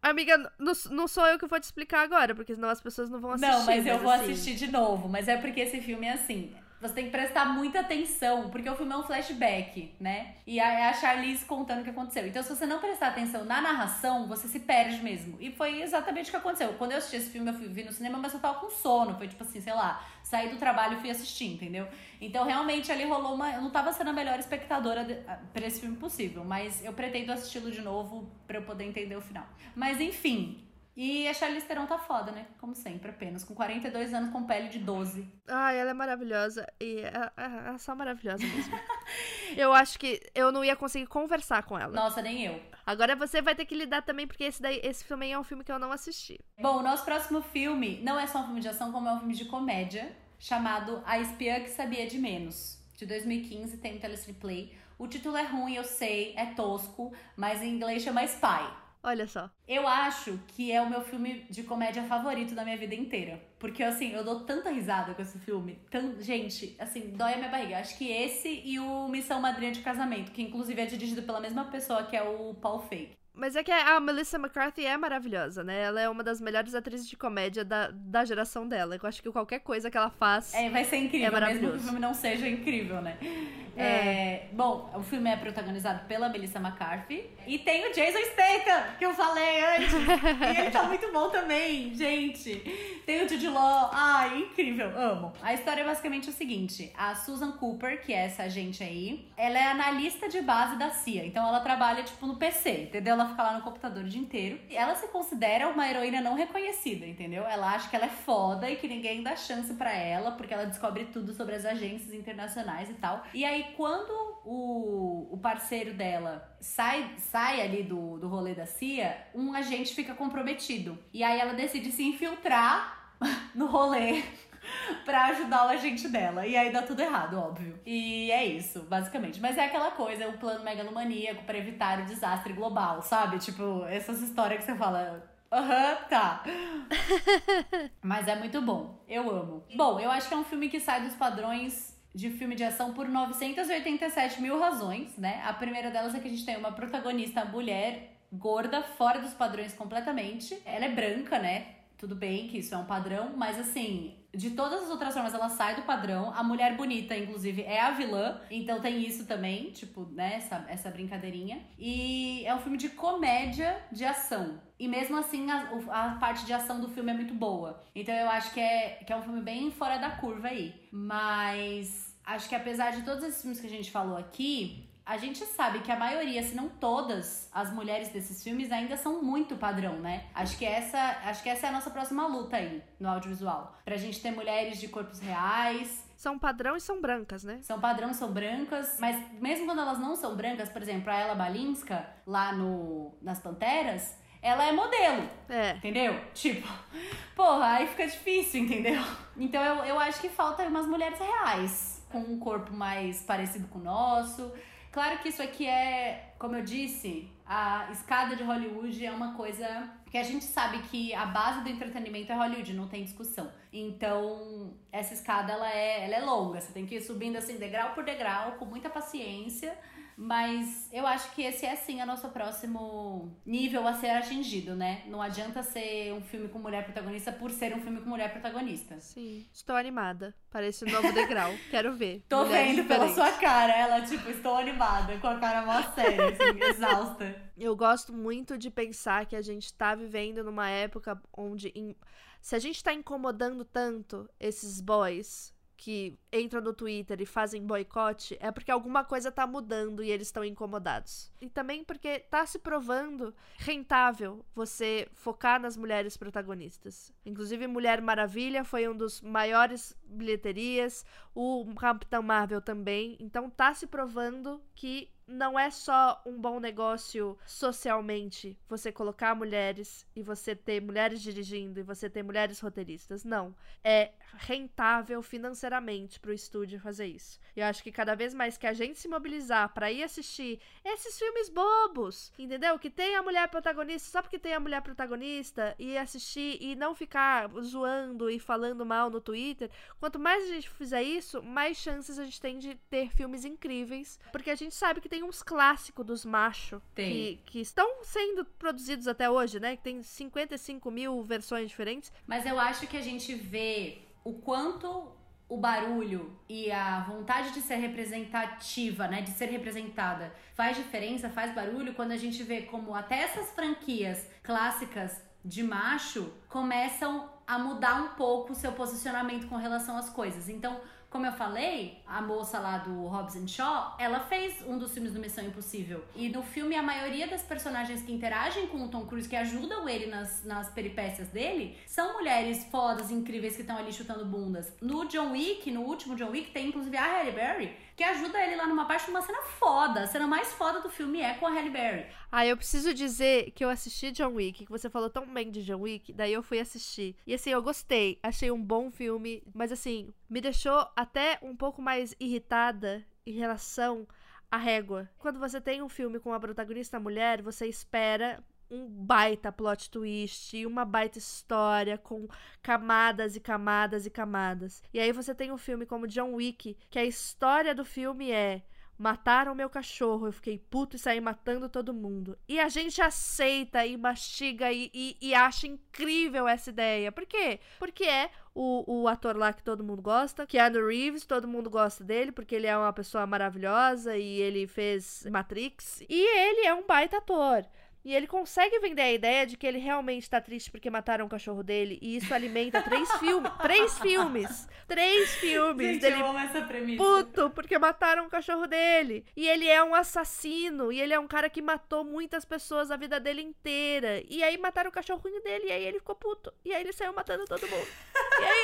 Amiga, não, não sou eu que vou te explicar agora, porque senão as pessoas não vão assistir. Não, mas eu vou assim... assistir de novo. Mas é porque esse filme é assim. Você tem que prestar muita atenção, porque o filme é um flashback, né? E é a Charlize contando o que aconteceu. Então, se você não prestar atenção na narração, você se perde mesmo. E foi exatamente o que aconteceu. Quando eu assisti esse filme, eu fui, vi no cinema, mas eu tava com sono. Foi tipo assim, sei lá, saí do trabalho e fui assistir, entendeu? Então, realmente, ali rolou uma. Eu não tava sendo a melhor espectadora de... pra esse filme possível, mas eu pretendo assisti-lo de novo para eu poder entender o final. Mas, enfim, E a Charlize Theron tá foda, né? Como sempre, apenas. Com 42 anos, com pele de 12. Ai, ela é maravilhosa. E é, é, é só maravilhosa mesmo. eu acho que eu não ia conseguir conversar com ela. Nossa, nem eu. Agora você vai ter que lidar também, porque esse, daí, esse filme é um filme que eu não assisti. Bom, o nosso próximo filme não é só um filme de ação, como é um filme de comédia, chamado A Espiã que Sabia de Menos. De 2015, tem no Telecine Play. O título é ruim, eu sei, é tosco, mas em inglês chama Spy. Olha só. Eu acho que é o meu filme de comédia favorito da minha vida inteira. Porque, assim, eu dou tanta risada com esse filme. Tan... Gente, assim, dói a minha barriga. Acho que esse e o Missão Madrinha de Casamento, que inclusive é dirigido pela mesma pessoa que é o Paul Feig. Mas é que a Melissa McCarthy é maravilhosa, né? Ela é uma das melhores atrizes de comédia da, da geração dela. Eu acho que qualquer coisa que ela faz. É, vai ser incrível, é maravilhoso. mesmo que o filme não seja incrível, né? É. É, bom, o filme é protagonizado pela Melissa McCarthy. E tem o Jason Statham, que eu falei antes. e ele tá muito bom também, gente. Tem o Jude Law. Ai, incrível, amo. A história é basicamente o seguinte: a Susan Cooper, que é essa agente aí, ela é analista de base da CIA. Então ela trabalha, tipo, no PC, entendeu? Ela fica lá no computador o dia inteiro. E ela se considera uma heroína não reconhecida, entendeu? Ela acha que ela é foda e que ninguém dá chance para ela, porque ela descobre tudo sobre as agências internacionais e tal. E aí, quando o, o parceiro dela sai, sai ali do, do rolê da CIA, um agente fica comprometido. E aí ela decide se infiltrar no rolê pra ajudar o agente dela. E aí dá tudo errado, óbvio. E é isso, basicamente. Mas é aquela coisa, o plano megalomaníaco para evitar o desastre global, sabe? Tipo, essas histórias que você fala. Aham, uhum, tá. Mas é muito bom. Eu amo. Bom, eu acho que é um filme que sai dos padrões de filme de ação por 987 mil razões, né? A primeira delas é que a gente tem uma protagonista mulher gorda, fora dos padrões completamente. Ela é branca, né? Tudo bem que isso é um padrão, mas assim, de todas as outras formas ela sai do padrão. A mulher bonita, inclusive, é a vilã. Então tem isso também, tipo, né, essa, essa brincadeirinha. E é um filme de comédia de ação. E mesmo assim, a, a, parte de ação do filme é muito boa. Então eu acho que é, que é um filme bem fora da curva aí. Mas acho que apesar de todos esses filmes que a gente falou aqui, a gente sabe que a maioria, se não todas, as mulheres desses filmes ainda são muito padrão, né? Acho que essa, acho que essa é a nossa próxima luta aí no audiovisual. Pra gente ter mulheres de corpos reais, são padrão e são brancas, né? São padrão e são brancas, mas mesmo quando elas não são brancas, por exemplo, a Ela Balinska, lá no, nas Panteras, ela é modelo. É. Entendeu? Tipo, porra, aí fica difícil, entendeu? Então eu, eu acho que falta umas mulheres reais, com um corpo mais parecido com o nosso Claro que isso aqui é, como eu disse, a escada de Hollywood é uma coisa que a gente sabe que a base do entretenimento é Hollywood, não tem discussão. Então, essa escada ela é, ela é longa, você tem que ir subindo assim degrau por degrau, com muita paciência mas eu acho que esse é sim o nosso próximo nível a ser atingido, né? Não adianta ser um filme com mulher protagonista por ser um filme com mulher protagonista. Sim. Estou animada para esse novo degrau. Quero ver. Tô vendo diferentes. pela sua cara. Ela, tipo, estou animada, com a cara mó séria, assim, exausta. Eu gosto muito de pensar que a gente tá vivendo numa época onde. Se a gente tá incomodando tanto esses boys que entram no Twitter e fazem boicote é porque alguma coisa tá mudando e eles estão incomodados. E também porque tá se provando rentável você focar nas mulheres protagonistas. Inclusive Mulher Maravilha foi um dos maiores bilheterias, o Capitão Marvel também. Então tá se provando que não é só um bom negócio socialmente você colocar mulheres e você ter mulheres dirigindo e você ter mulheres roteiristas. Não. É rentável financeiramente para o estúdio fazer isso. E eu acho que cada vez mais que a gente se mobilizar para ir assistir esses filmes bobos, entendeu? Que tem a mulher protagonista só porque tem a mulher protagonista e assistir e não ficar zoando e falando mal no Twitter. Quanto mais a gente fizer isso, mais chances a gente tem de ter filmes incríveis, porque a gente sabe que tem uns clássicos dos machos que, que estão sendo produzidos até hoje, né? Que tem 55 mil versões diferentes. Mas eu acho que a gente vê o quanto o barulho e a vontade de ser representativa, né, de ser representada, faz diferença, faz barulho quando a gente vê como até essas franquias clássicas de macho começam a mudar um pouco o seu posicionamento com relação às coisas. Então, como eu falei, a moça lá do Hobbs Shaw, ela fez um dos filmes do Missão Impossível. E no filme, a maioria das personagens que interagem com o Tom Cruise, que ajudam ele nas, nas peripécias dele, são mulheres fodas, incríveis, que estão ali chutando bundas. No John Wick, no último John Wick, tem inclusive a Halle Berry, que ajuda ele lá numa parte de uma cena foda. A cena mais foda do filme é com a Halle Berry. Ah, eu preciso dizer que eu assisti John Wick, que você falou tão bem de John Wick, daí eu fui assistir. E assim, eu gostei, achei um bom filme, mas assim, me deixou até um pouco mais irritada em relação à régua. Quando você tem um filme com uma protagonista mulher, você espera um baita plot twist uma baita história com camadas e camadas e camadas. E aí você tem um filme como John Wick, que a história do filme é Mataram meu cachorro, eu fiquei puto e saí matando todo mundo. E a gente aceita e mastiga e, e, e acha incrível essa ideia. Por quê? Porque é o, o ator lá que todo mundo gosta, Keanu Reeves, todo mundo gosta dele, porque ele é uma pessoa maravilhosa e ele fez Matrix. E ele é um baita ator. E ele consegue vender a ideia de que ele realmente tá triste porque mataram o cachorro dele. E isso alimenta três filmes. Três filmes! Três filmes Gente, dele. eu amo essa premissa. Puto, porque mataram o cachorro dele. E ele é um assassino. E ele é um cara que matou muitas pessoas a vida dele inteira. E aí mataram o cachorrinho dele. E aí ele ficou puto. E aí ele saiu matando todo mundo. e é isso.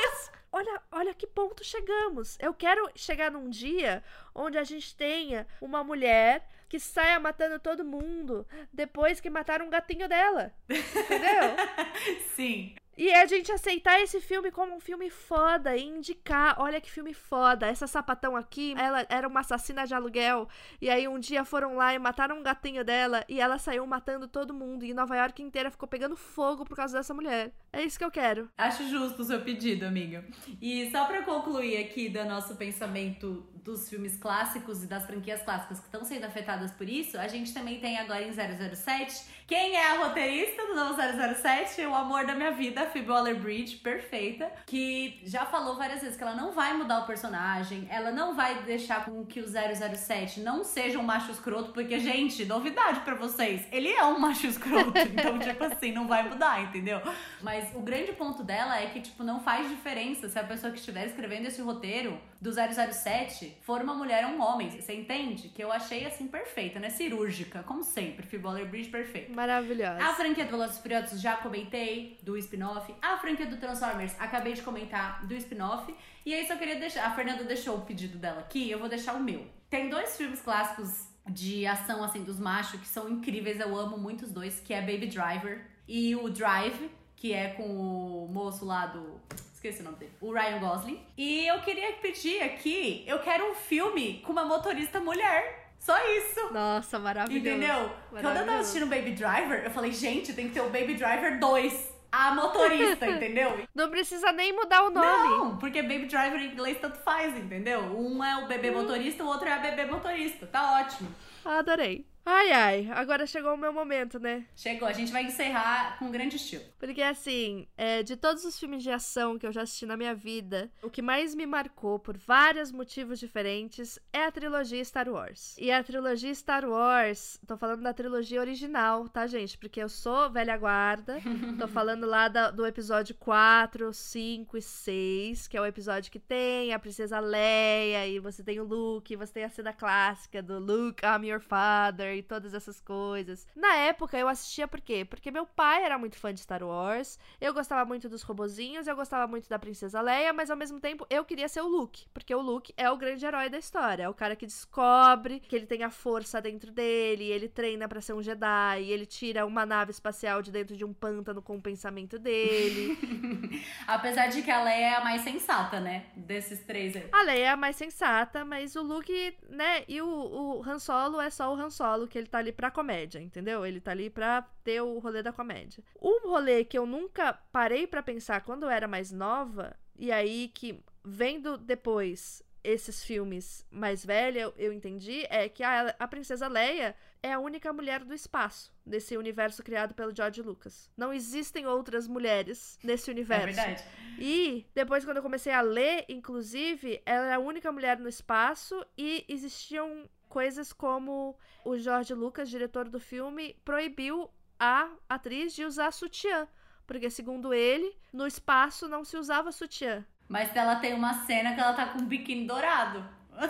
Olha, olha que ponto chegamos. Eu quero chegar num dia onde a gente tenha uma mulher que saia matando todo mundo depois que mataram um gatinho dela. Entendeu? Sim. E a gente aceitar esse filme como um filme foda e indicar, olha que filme foda. Essa sapatão aqui, ela era uma assassina de aluguel. E aí um dia foram lá e mataram um gatinho dela e ela saiu matando todo mundo. E Nova York inteira ficou pegando fogo por causa dessa mulher. É isso que eu quero. Acho justo o seu pedido, amiga. E só pra concluir aqui do nosso pensamento dos filmes clássicos e das franquias clássicas que estão sendo afetadas por isso, a gente também tem agora em 007 quem é a roteirista do novo 007? O amor da minha vida, Phoebe Waller-Bridge, perfeita, que já falou várias vezes que ela não vai mudar o personagem, ela não vai deixar com que o 007 não seja um macho escroto, porque, gente, novidade para vocês, ele é um macho escroto, então, tipo assim, não vai mudar, entendeu? Mas o grande ponto dela é que, tipo, não faz diferença se a pessoa que estiver escrevendo esse roteiro do 007 for uma mulher ou um homem, você entende? Que eu achei, assim, perfeita, né? Cirúrgica, como sempre, Phoebe Waller-Bridge, perfeita. Maravilhosa. A franquia do Velozes Furiosos já comentei, do spin-off. A franquia do Transformers, acabei de comentar, do spin-off. E aí só queria deixar... A Fernanda deixou o pedido dela aqui, eu vou deixar o meu. Tem dois filmes clássicos de ação, assim, dos machos, que são incríveis. Eu amo muito os dois, que é Baby Driver e o Drive, que é com o moço lá do... Esqueci o nome dele. O Ryan Gosling. E eu queria pedir aqui, eu quero um filme com uma motorista mulher. Só isso. Nossa, maravilhoso. Entendeu? Quando eu tava assistindo Baby Driver, eu falei, gente, tem que ter o Baby Driver 2. A motorista, entendeu? Não precisa nem mudar o nome. Não, porque Baby Driver em inglês tanto faz, entendeu? Um é o bebê motorista, o outro é a bebê motorista. Tá ótimo. Adorei. Ai, ai, agora chegou o meu momento, né? Chegou, a gente vai encerrar com um grande estilo. Porque, assim, é, de todos os filmes de ação que eu já assisti na minha vida, o que mais me marcou por vários motivos diferentes é a trilogia Star Wars. E a trilogia Star Wars, tô falando da trilogia original, tá, gente? Porque eu sou velha guarda, tô falando lá da, do episódio 4, 5 e 6, que é o episódio que tem a Princesa Leia, e você tem o Luke, e você tem a cena clássica do Luke, I'm your father e todas essas coisas. Na época eu assistia por quê? Porque meu pai era muito fã de Star Wars, eu gostava muito dos robozinhos, eu gostava muito da Princesa Leia, mas ao mesmo tempo eu queria ser o Luke, porque o Luke é o grande herói da história, é o cara que descobre que ele tem a força dentro dele, ele treina para ser um Jedi, ele tira uma nave espacial de dentro de um pântano com o pensamento dele. Apesar de que a Leia é a mais sensata, né? Desses três aí. A Leia é a mais sensata, mas o Luke, né? E o, o Han Solo é só o Han Solo que ele tá ali pra comédia, entendeu? Ele tá ali pra ter o rolê da comédia. Um rolê que eu nunca parei para pensar quando eu era mais nova, e aí que vendo depois esses filmes mais velha, eu, eu entendi, é que a, a Princesa Leia é a única mulher do espaço desse universo criado pelo George Lucas. Não existem outras mulheres nesse universo. É verdade. E depois, quando eu comecei a ler, inclusive, ela era a única mulher no espaço e existiam coisas como o George Lucas, diretor do filme, proibiu a atriz de usar sutiã. Porque, segundo ele, no espaço não se usava sutiã. Mas ela tem uma cena que ela tá com um biquíni dourado.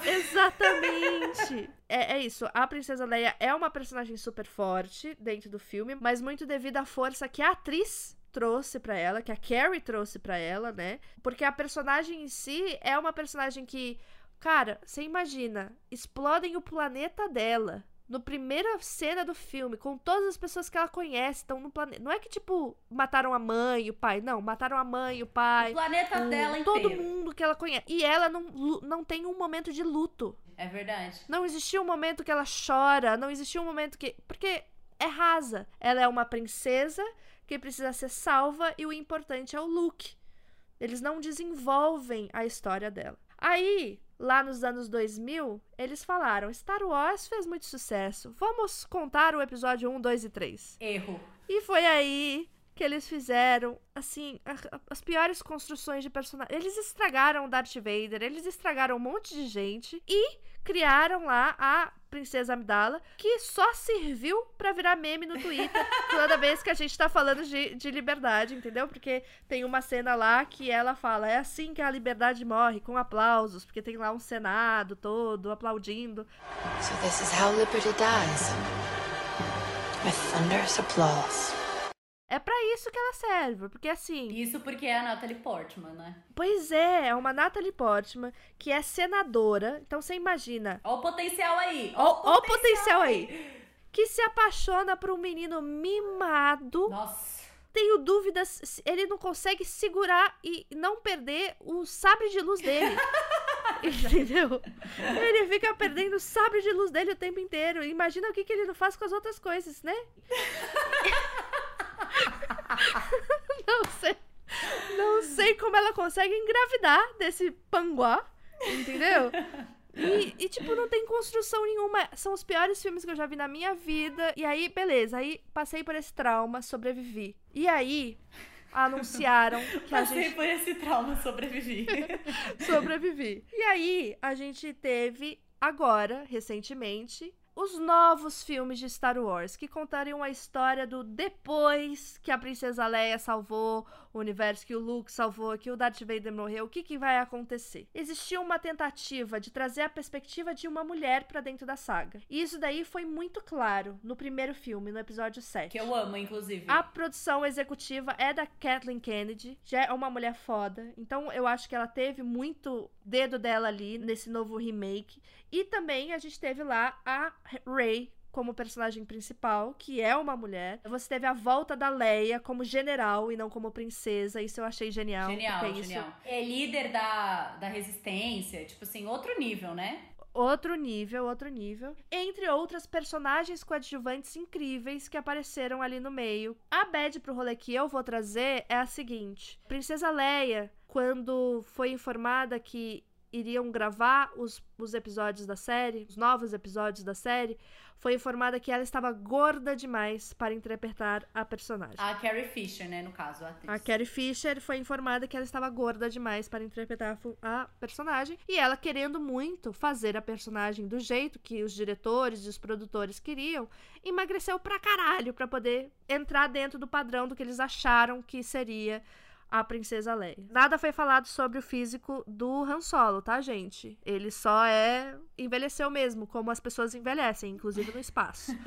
Exatamente! é, é isso. A Princesa Leia é uma personagem super forte dentro do filme, mas muito devido à força que a atriz trouxe para ela, que a Carrie trouxe para ela, né? Porque a personagem em si é uma personagem que, cara, você imagina, explodem o planeta dela no primeira cena do filme, com todas as pessoas que ela conhece, estão no planeta. Não é que, tipo, mataram a mãe e o pai. Não, mataram a mãe e o pai. O planeta dela Todo inteiro. mundo que ela conhece. E ela não, não tem um momento de luto. É verdade. Não existiu um momento que ela chora, não existiu um momento que. Porque é rasa. Ela é uma princesa que precisa ser salva e o importante é o Luke. Eles não desenvolvem a história dela. Aí, lá nos anos 2000, eles falaram: Star Wars fez muito sucesso, vamos contar o episódio 1, 2 e 3. Erro. E foi aí que eles fizeram, assim, a- a- as piores construções de personagem. Eles estragaram o Darth Vader, eles estragaram um monte de gente e criaram lá a Princesa Amidala, que só serviu pra virar meme no Twitter toda vez que a gente tá falando de, de liberdade, entendeu? Porque tem uma cena lá que ela fala: é assim que a liberdade morre, com aplausos, porque tem lá um Senado todo aplaudindo. So this is how liberty dies. With thunderous applause. É pra isso que ela serve, porque assim. Isso porque é a Natalie Portman, né? Pois é, é uma Natalie Portman que é senadora. Então você imagina. Ó o potencial aí. Ó, ó o potencial aí. Que se apaixona por um menino mimado. Nossa. Tenho dúvidas. se Ele não consegue segurar e não perder o sabre de luz dele. Entendeu? Ele fica perdendo o sabre de luz dele o tempo inteiro. Imagina o que, que ele não faz com as outras coisas, né? não sei. Não sei como ela consegue engravidar desse panguá. Entendeu? E, e, tipo, não tem construção nenhuma. São os piores filmes que eu já vi na minha vida. E aí, beleza. Aí passei por esse trauma, sobrevivi. E aí, anunciaram que a Passei gente por esse trauma, sobrevivi. sobrevivi. E aí, a gente teve agora, recentemente, os novos filmes de Star Wars, que contariam a história do depois que a Princesa Leia salvou o universo, que o Luke salvou, que o Darth Vader morreu, o que, que vai acontecer? Existia uma tentativa de trazer a perspectiva de uma mulher pra dentro da saga. E isso daí foi muito claro no primeiro filme, no episódio 7. que eu amo, inclusive. A produção executiva é da Kathleen Kennedy, já é uma mulher foda. Então eu acho que ela teve muito dedo dela ali nesse novo remake. E também a gente teve lá a Rey como personagem principal, que é uma mulher. Você teve a volta da Leia como general e não como princesa. Isso eu achei genial. Genial, isso- genial. É líder da, da resistência, tipo assim, outro nível, né? Outro nível, outro nível. Entre outras personagens coadjuvantes incríveis que apareceram ali no meio. A bad pro rolê que eu vou trazer é a seguinte: Princesa Leia, quando foi informada que iriam gravar os, os episódios da série, os novos episódios da série, foi informada que ela estava gorda demais para interpretar a personagem. A Carrie Fisher, né, no caso, a atriz. A Carrie Fisher foi informada que ela estava gorda demais para interpretar a personagem e ela querendo muito fazer a personagem do jeito que os diretores e os produtores queriam, emagreceu pra caralho pra poder entrar dentro do padrão do que eles acharam que seria a Princesa Leia. Nada foi falado sobre o físico do Han Solo, tá, gente? Ele só é envelheceu mesmo, como as pessoas envelhecem, inclusive no espaço.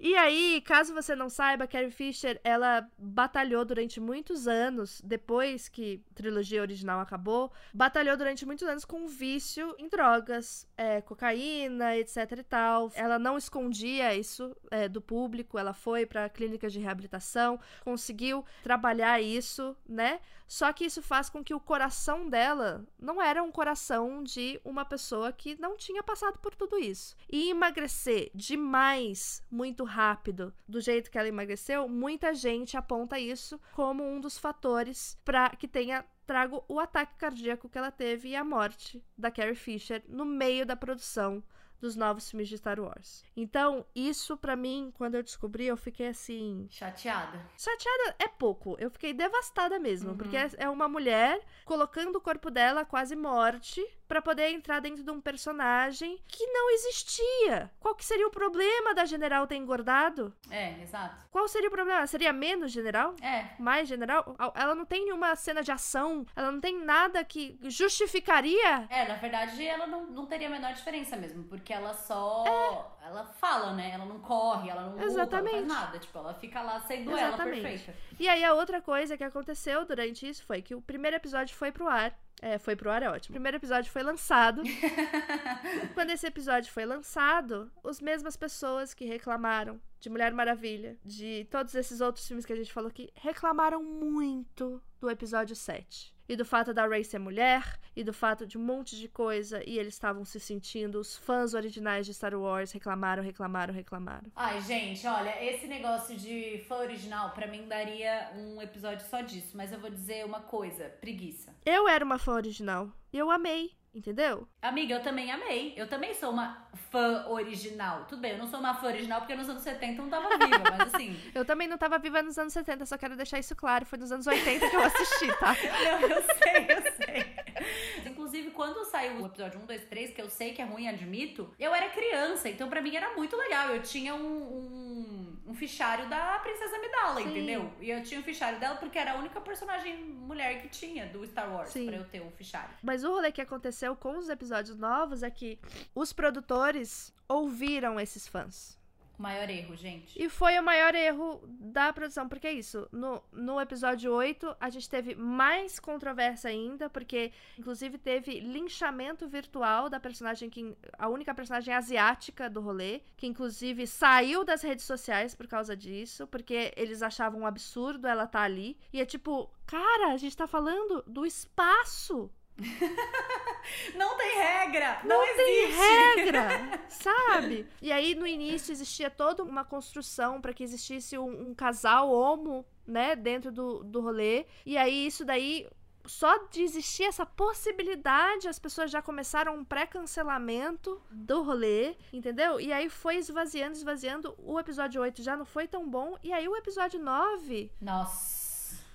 E aí, caso você não saiba, Carrie Fisher, ela batalhou durante muitos anos, depois que a trilogia original acabou, batalhou durante muitos anos com vício em drogas, é, cocaína, etc e tal. Ela não escondia isso é, do público, ela foi para clínicas de reabilitação, conseguiu trabalhar isso, né? Só que isso faz com que o coração dela não era um coração de uma pessoa que não tinha passado por tudo isso. E emagrecer demais, muito rápido, do jeito que ela emagreceu, muita gente aponta isso como um dos fatores para que tenha trago o ataque cardíaco que ela teve e a morte da Carrie Fisher no meio da produção dos novos filmes de Star Wars. Então, isso pra mim, quando eu descobri, eu fiquei assim, Chateada. Chateada é pouco. Eu fiquei devastada mesmo. Porque é- uma mulher colocando o corpo dela quase morte pra poder entrar dentro de um personagem que não existia. Qual que seria o problema da general ter engordado? É, exato. Qual seria o problema? Seria menos general? É. Mais general? Ela não tem nenhuma cena de ação, ela não tem nada que justificaria. É, na verdade, ela não, não teria a menor diferença mesmo, porque ela só. É. Ela fala, né? Ela não corre, ela não luta, ela não Exatamente. faz nada. Tipo, ela fica lá sendo ela Exatamente. perfeita. E aí a outra coisa que aconteceu durante isso foi que o primeiro episódio foi pro ar. É, foi pro ar é ótimo. O primeiro episódio foi lançado. Quando esse episódio foi lançado, as mesmas pessoas que reclamaram de Mulher Maravilha, de todos esses outros filmes que a gente falou aqui, reclamaram muito do episódio 7. E do fato da Ray ser mulher, e do fato de um monte de coisa, e eles estavam se sentindo, os fãs originais de Star Wars reclamaram, reclamaram, reclamaram. Ai, gente, olha, esse negócio de fã original, pra mim daria um episódio só disso. Mas eu vou dizer uma coisa: preguiça. Eu era uma fã original, e eu amei, entendeu? Amiga, eu também amei. Eu também sou uma fã original. Tudo bem, eu não sou uma fã original porque nos anos 70 eu não tava viva, mas assim. Eu também não tava viva nos anos 70, só quero deixar isso claro. Foi nos anos 80 que eu assisti, tá? Não, eu sei, eu sei. Inclusive, quando saiu o episódio 1, 2, 3, que eu sei que é ruim, admito, eu era criança, então pra mim era muito legal. Eu tinha um, um, um fichário da Princesa Amidala, Sim. entendeu? E eu tinha o fichário dela porque era a única personagem mulher que tinha do Star Wars Sim. pra eu ter o fichário. Mas o rolê que aconteceu com os episódios novos é que os produtores ouviram esses fãs. O maior erro, gente. E foi o maior erro da produção, porque é isso. No, no episódio 8, a gente teve mais controvérsia ainda, porque inclusive teve linchamento virtual da personagem que. A única personagem asiática do rolê, que inclusive saiu das redes sociais por causa disso, porque eles achavam um absurdo ela estar ali. E é tipo, cara, a gente tá falando do espaço. Não tem regra! Não, Não tem existe! regra, sabe? E aí no início existia toda uma construção para que existisse um, um casal homo, né, dentro do, do rolê. E aí isso daí só de existir essa possibilidade, as pessoas já começaram um pré-cancelamento do rolê, entendeu? E aí foi esvaziando, esvaziando. O episódio 8 já não foi tão bom. E aí o episódio 9, Nossa.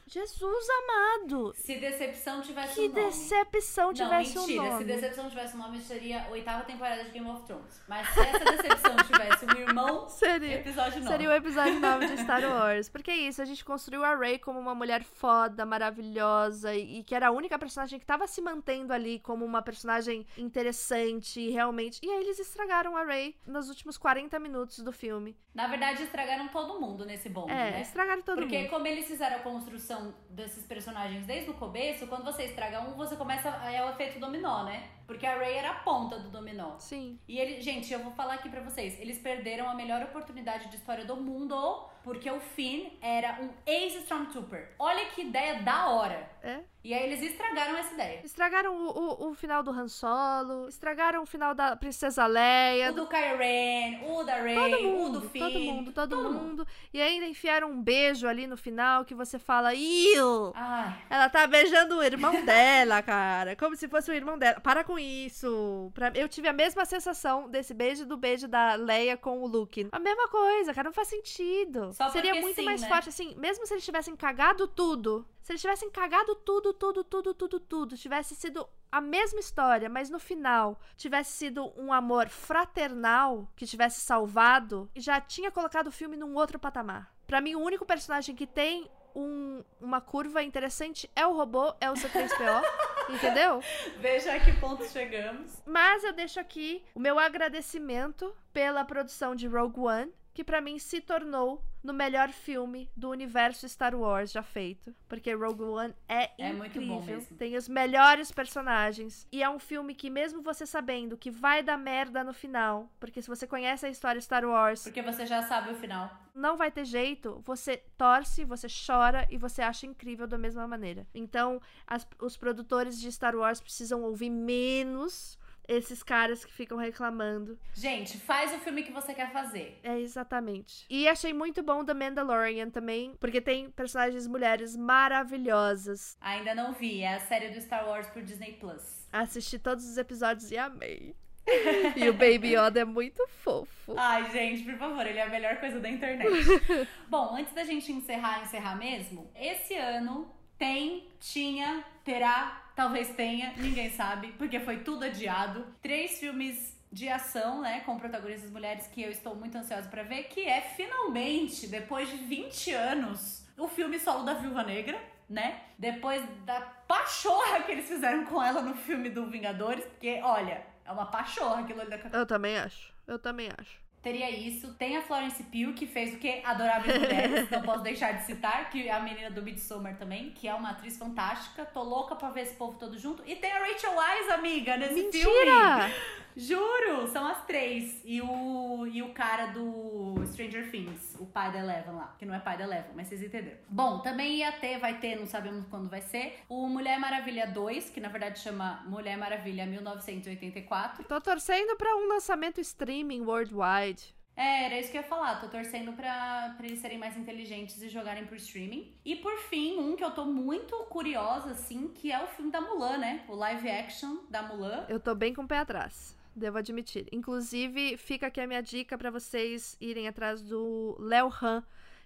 Jesus amado! Se decepção tivesse Que um nome. decepção Não, tivesse mentira. um Se nome. decepção tivesse um nome, seria a oitava temporada de Game of Thrones. Mas se essa decepção tivesse um irmão, Seria. episódio 9. Seria o episódio 9 de Star Wars. Porque é isso, a gente construiu a Rey como uma mulher foda, maravilhosa, e, que era a única personagem que tava se mantendo ali como uma personagem interessante, e realmente. E aí eles estragaram a Rey nos últimos 40 minutos do filme. Na verdade, estragaram todo mundo nesse bonde, É, né? estragaram todo Porque mundo. como eles fizeram a construção desses personagens desde o começo, quando você estraga um, você começa. É o efeito dominó, né? Porque a Ray era a ponta do dominó. Sim. E ele, gente, eu vou falar aqui pra vocês. Eles perderam a melhor oportunidade de história do mundo, porque o Finn era um ex-Stormtrooper. Olha que ideia da hora. É. E aí eles estragaram essa ideia. Estragaram o, o, o final do Han Solo, estragaram o final da Princesa Leia, O do Kylo Ren, o da Ray, Todo o mundo, do Finn. todo mundo, todo, mundo. E ainda enfiaram um beijo ali no final que você fala, Iu! Ai, Ela tá beijando o irmão dela, cara. Como se fosse o irmão dela. Para com isso. Pra- Eu tive a mesma sensação desse beijo do beijo da Leia com o Luke. A mesma coisa, cara. Não faz sentido. Só Seria muito sim, mais né? forte, assim, mesmo se eles tivessem cagado tudo. Se eles tivessem cagado tudo, tudo, tudo, tudo, tudo. Tivesse sido a mesma história, mas no final tivesse sido um amor fraternal que tivesse salvado, já tinha colocado o filme num outro patamar. Pra mim, o único personagem que tem um- uma curva interessante é o robô, é o C3PO, entendeu? veja a que ponto chegamos. Mas eu deixo aqui o meu agradecimento pela produção de Rogue One, que pra mim se tornou no melhor filme do universo Star Wars já feito, porque Rogue One é, É muito bom incrível, tem os melhores personagens e é um filme que mesmo você sabendo que vai dar merda no final, porque se você conhece a história Star Wars, Porque você já sabe o final. não vai ter jeito, você torce, você chora e você acha incrível da mesma maneira. Então, as- os produtores de Star Wars precisam ouvir menos esses caras que ficam reclamando. Gente, faz o filme que você quer fazer. É exatamente. E achei muito bom The Mandalorian também, porque tem personagens mulheres maravilhosas. Ainda não vi, é a série do Star Wars por Disney Plus. Assisti todos os episódios e amei. e o Baby Yoda é muito fofo. Ai, gente, por favor, ele é a melhor coisa da internet. Bom, antes da gente encerrar, encerrar mesmo, esse ano Tem, tinha, terá, talvez tenha, ninguém sabe, porque foi tudo adiado. Três filmes de ação, né, com protagonistas mulheres que eu estou muito ansiosa para ver, que é finalmente, depois de 20 anos, o filme solo da Viúva Negra, né? Depois da pachorra que eles fizeram com ela no filme do Vingadores, porque, olha, é uma pachorra aquilo ali da Eu também acho. Eu também acho. Teria isso. Tem a Florence Pugh, que fez o quê? Adoráveis Mulheres. não posso deixar de citar. Que é a menina do Midsommar também, que é uma atriz fantástica. Tô louca pra ver esse povo todo junto. E tem a Rachel Wise, amiga, nesse Mentira! filme. Juro! São as três. E o, e o cara do Stranger Things, o pai da Eleven lá. Que não é pai da Eleven, mas vocês entenderam. Bom, também ia ter, vai ter, não sabemos quando vai ser. O Mulher Maravilha 2, que na verdade chama Mulher Maravilha 1984. Tô torcendo pra um lançamento streaming worldwide. É, era isso que eu ia falar. Tô torcendo pra, pra eles serem mais inteligentes e jogarem pro streaming. E por fim, um que eu tô muito curiosa, assim, que é o filme da Mulan, né? O live action da Mulan. Eu tô bem com o pé atrás. Devo admitir. Inclusive, fica aqui a minha dica pra vocês irem atrás do Léo Han,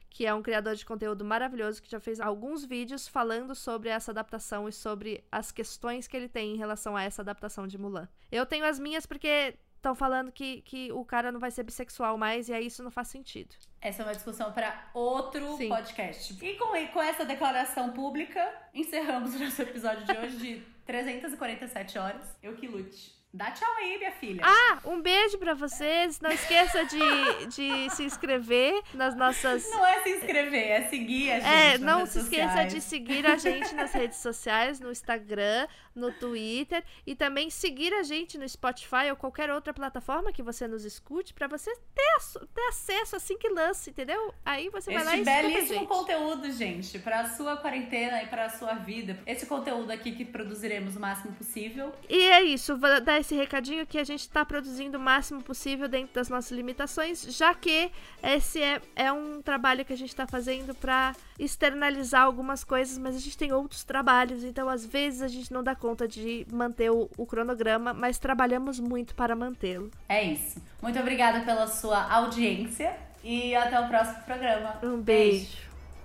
que é um criador de conteúdo maravilhoso que já fez alguns vídeos falando sobre essa adaptação e sobre as questões que ele tem em relação a essa adaptação de Mulan. Eu tenho as minhas porque estão falando que, que o cara não vai ser bissexual mais e aí isso não faz sentido. Essa é uma discussão para outro Sim. podcast. E com, e com essa declaração pública, encerramos o nosso episódio de hoje de 347 horas. Eu que lute. Dá tchau aí, minha filha. Ah, um beijo pra vocês. Não esqueça de, de se inscrever nas nossas. Não é se inscrever, é seguir a gente. É, não se esqueça sociais. de seguir a gente nas redes sociais, no Instagram, no Twitter e também seguir a gente no Spotify ou qualquer outra plataforma que você nos escute pra você ter, ter acesso assim que lance, entendeu? Aí você vai lá e belíssimo gente. conteúdo, gente, para a sua quarentena e para a sua vida. Esse conteúdo aqui que produziremos o máximo possível. E é isso, vou dar esse recadinho que a gente tá produzindo o máximo possível dentro das nossas limitações, já que esse é, é um trabalho que a gente tá fazendo pra externalizar algumas coisas, mas a gente tem outros trabalhos, então às vezes a gente não dá conta de manter o, o cronograma, mas trabalhamos muito para mantê-lo. É isso. Muito obrigada pela sua audiência e até o próximo programa. Um beijo.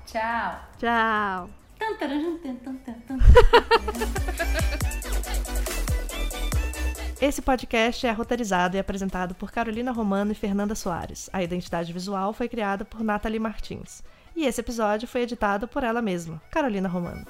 Tchau. Tchau. Tan. Esse podcast é roteirizado e apresentado por Carolina Romano e Fernanda Soares. A identidade visual foi criada por Nathalie Martins. E esse episódio foi editado por ela mesma, Carolina Romano.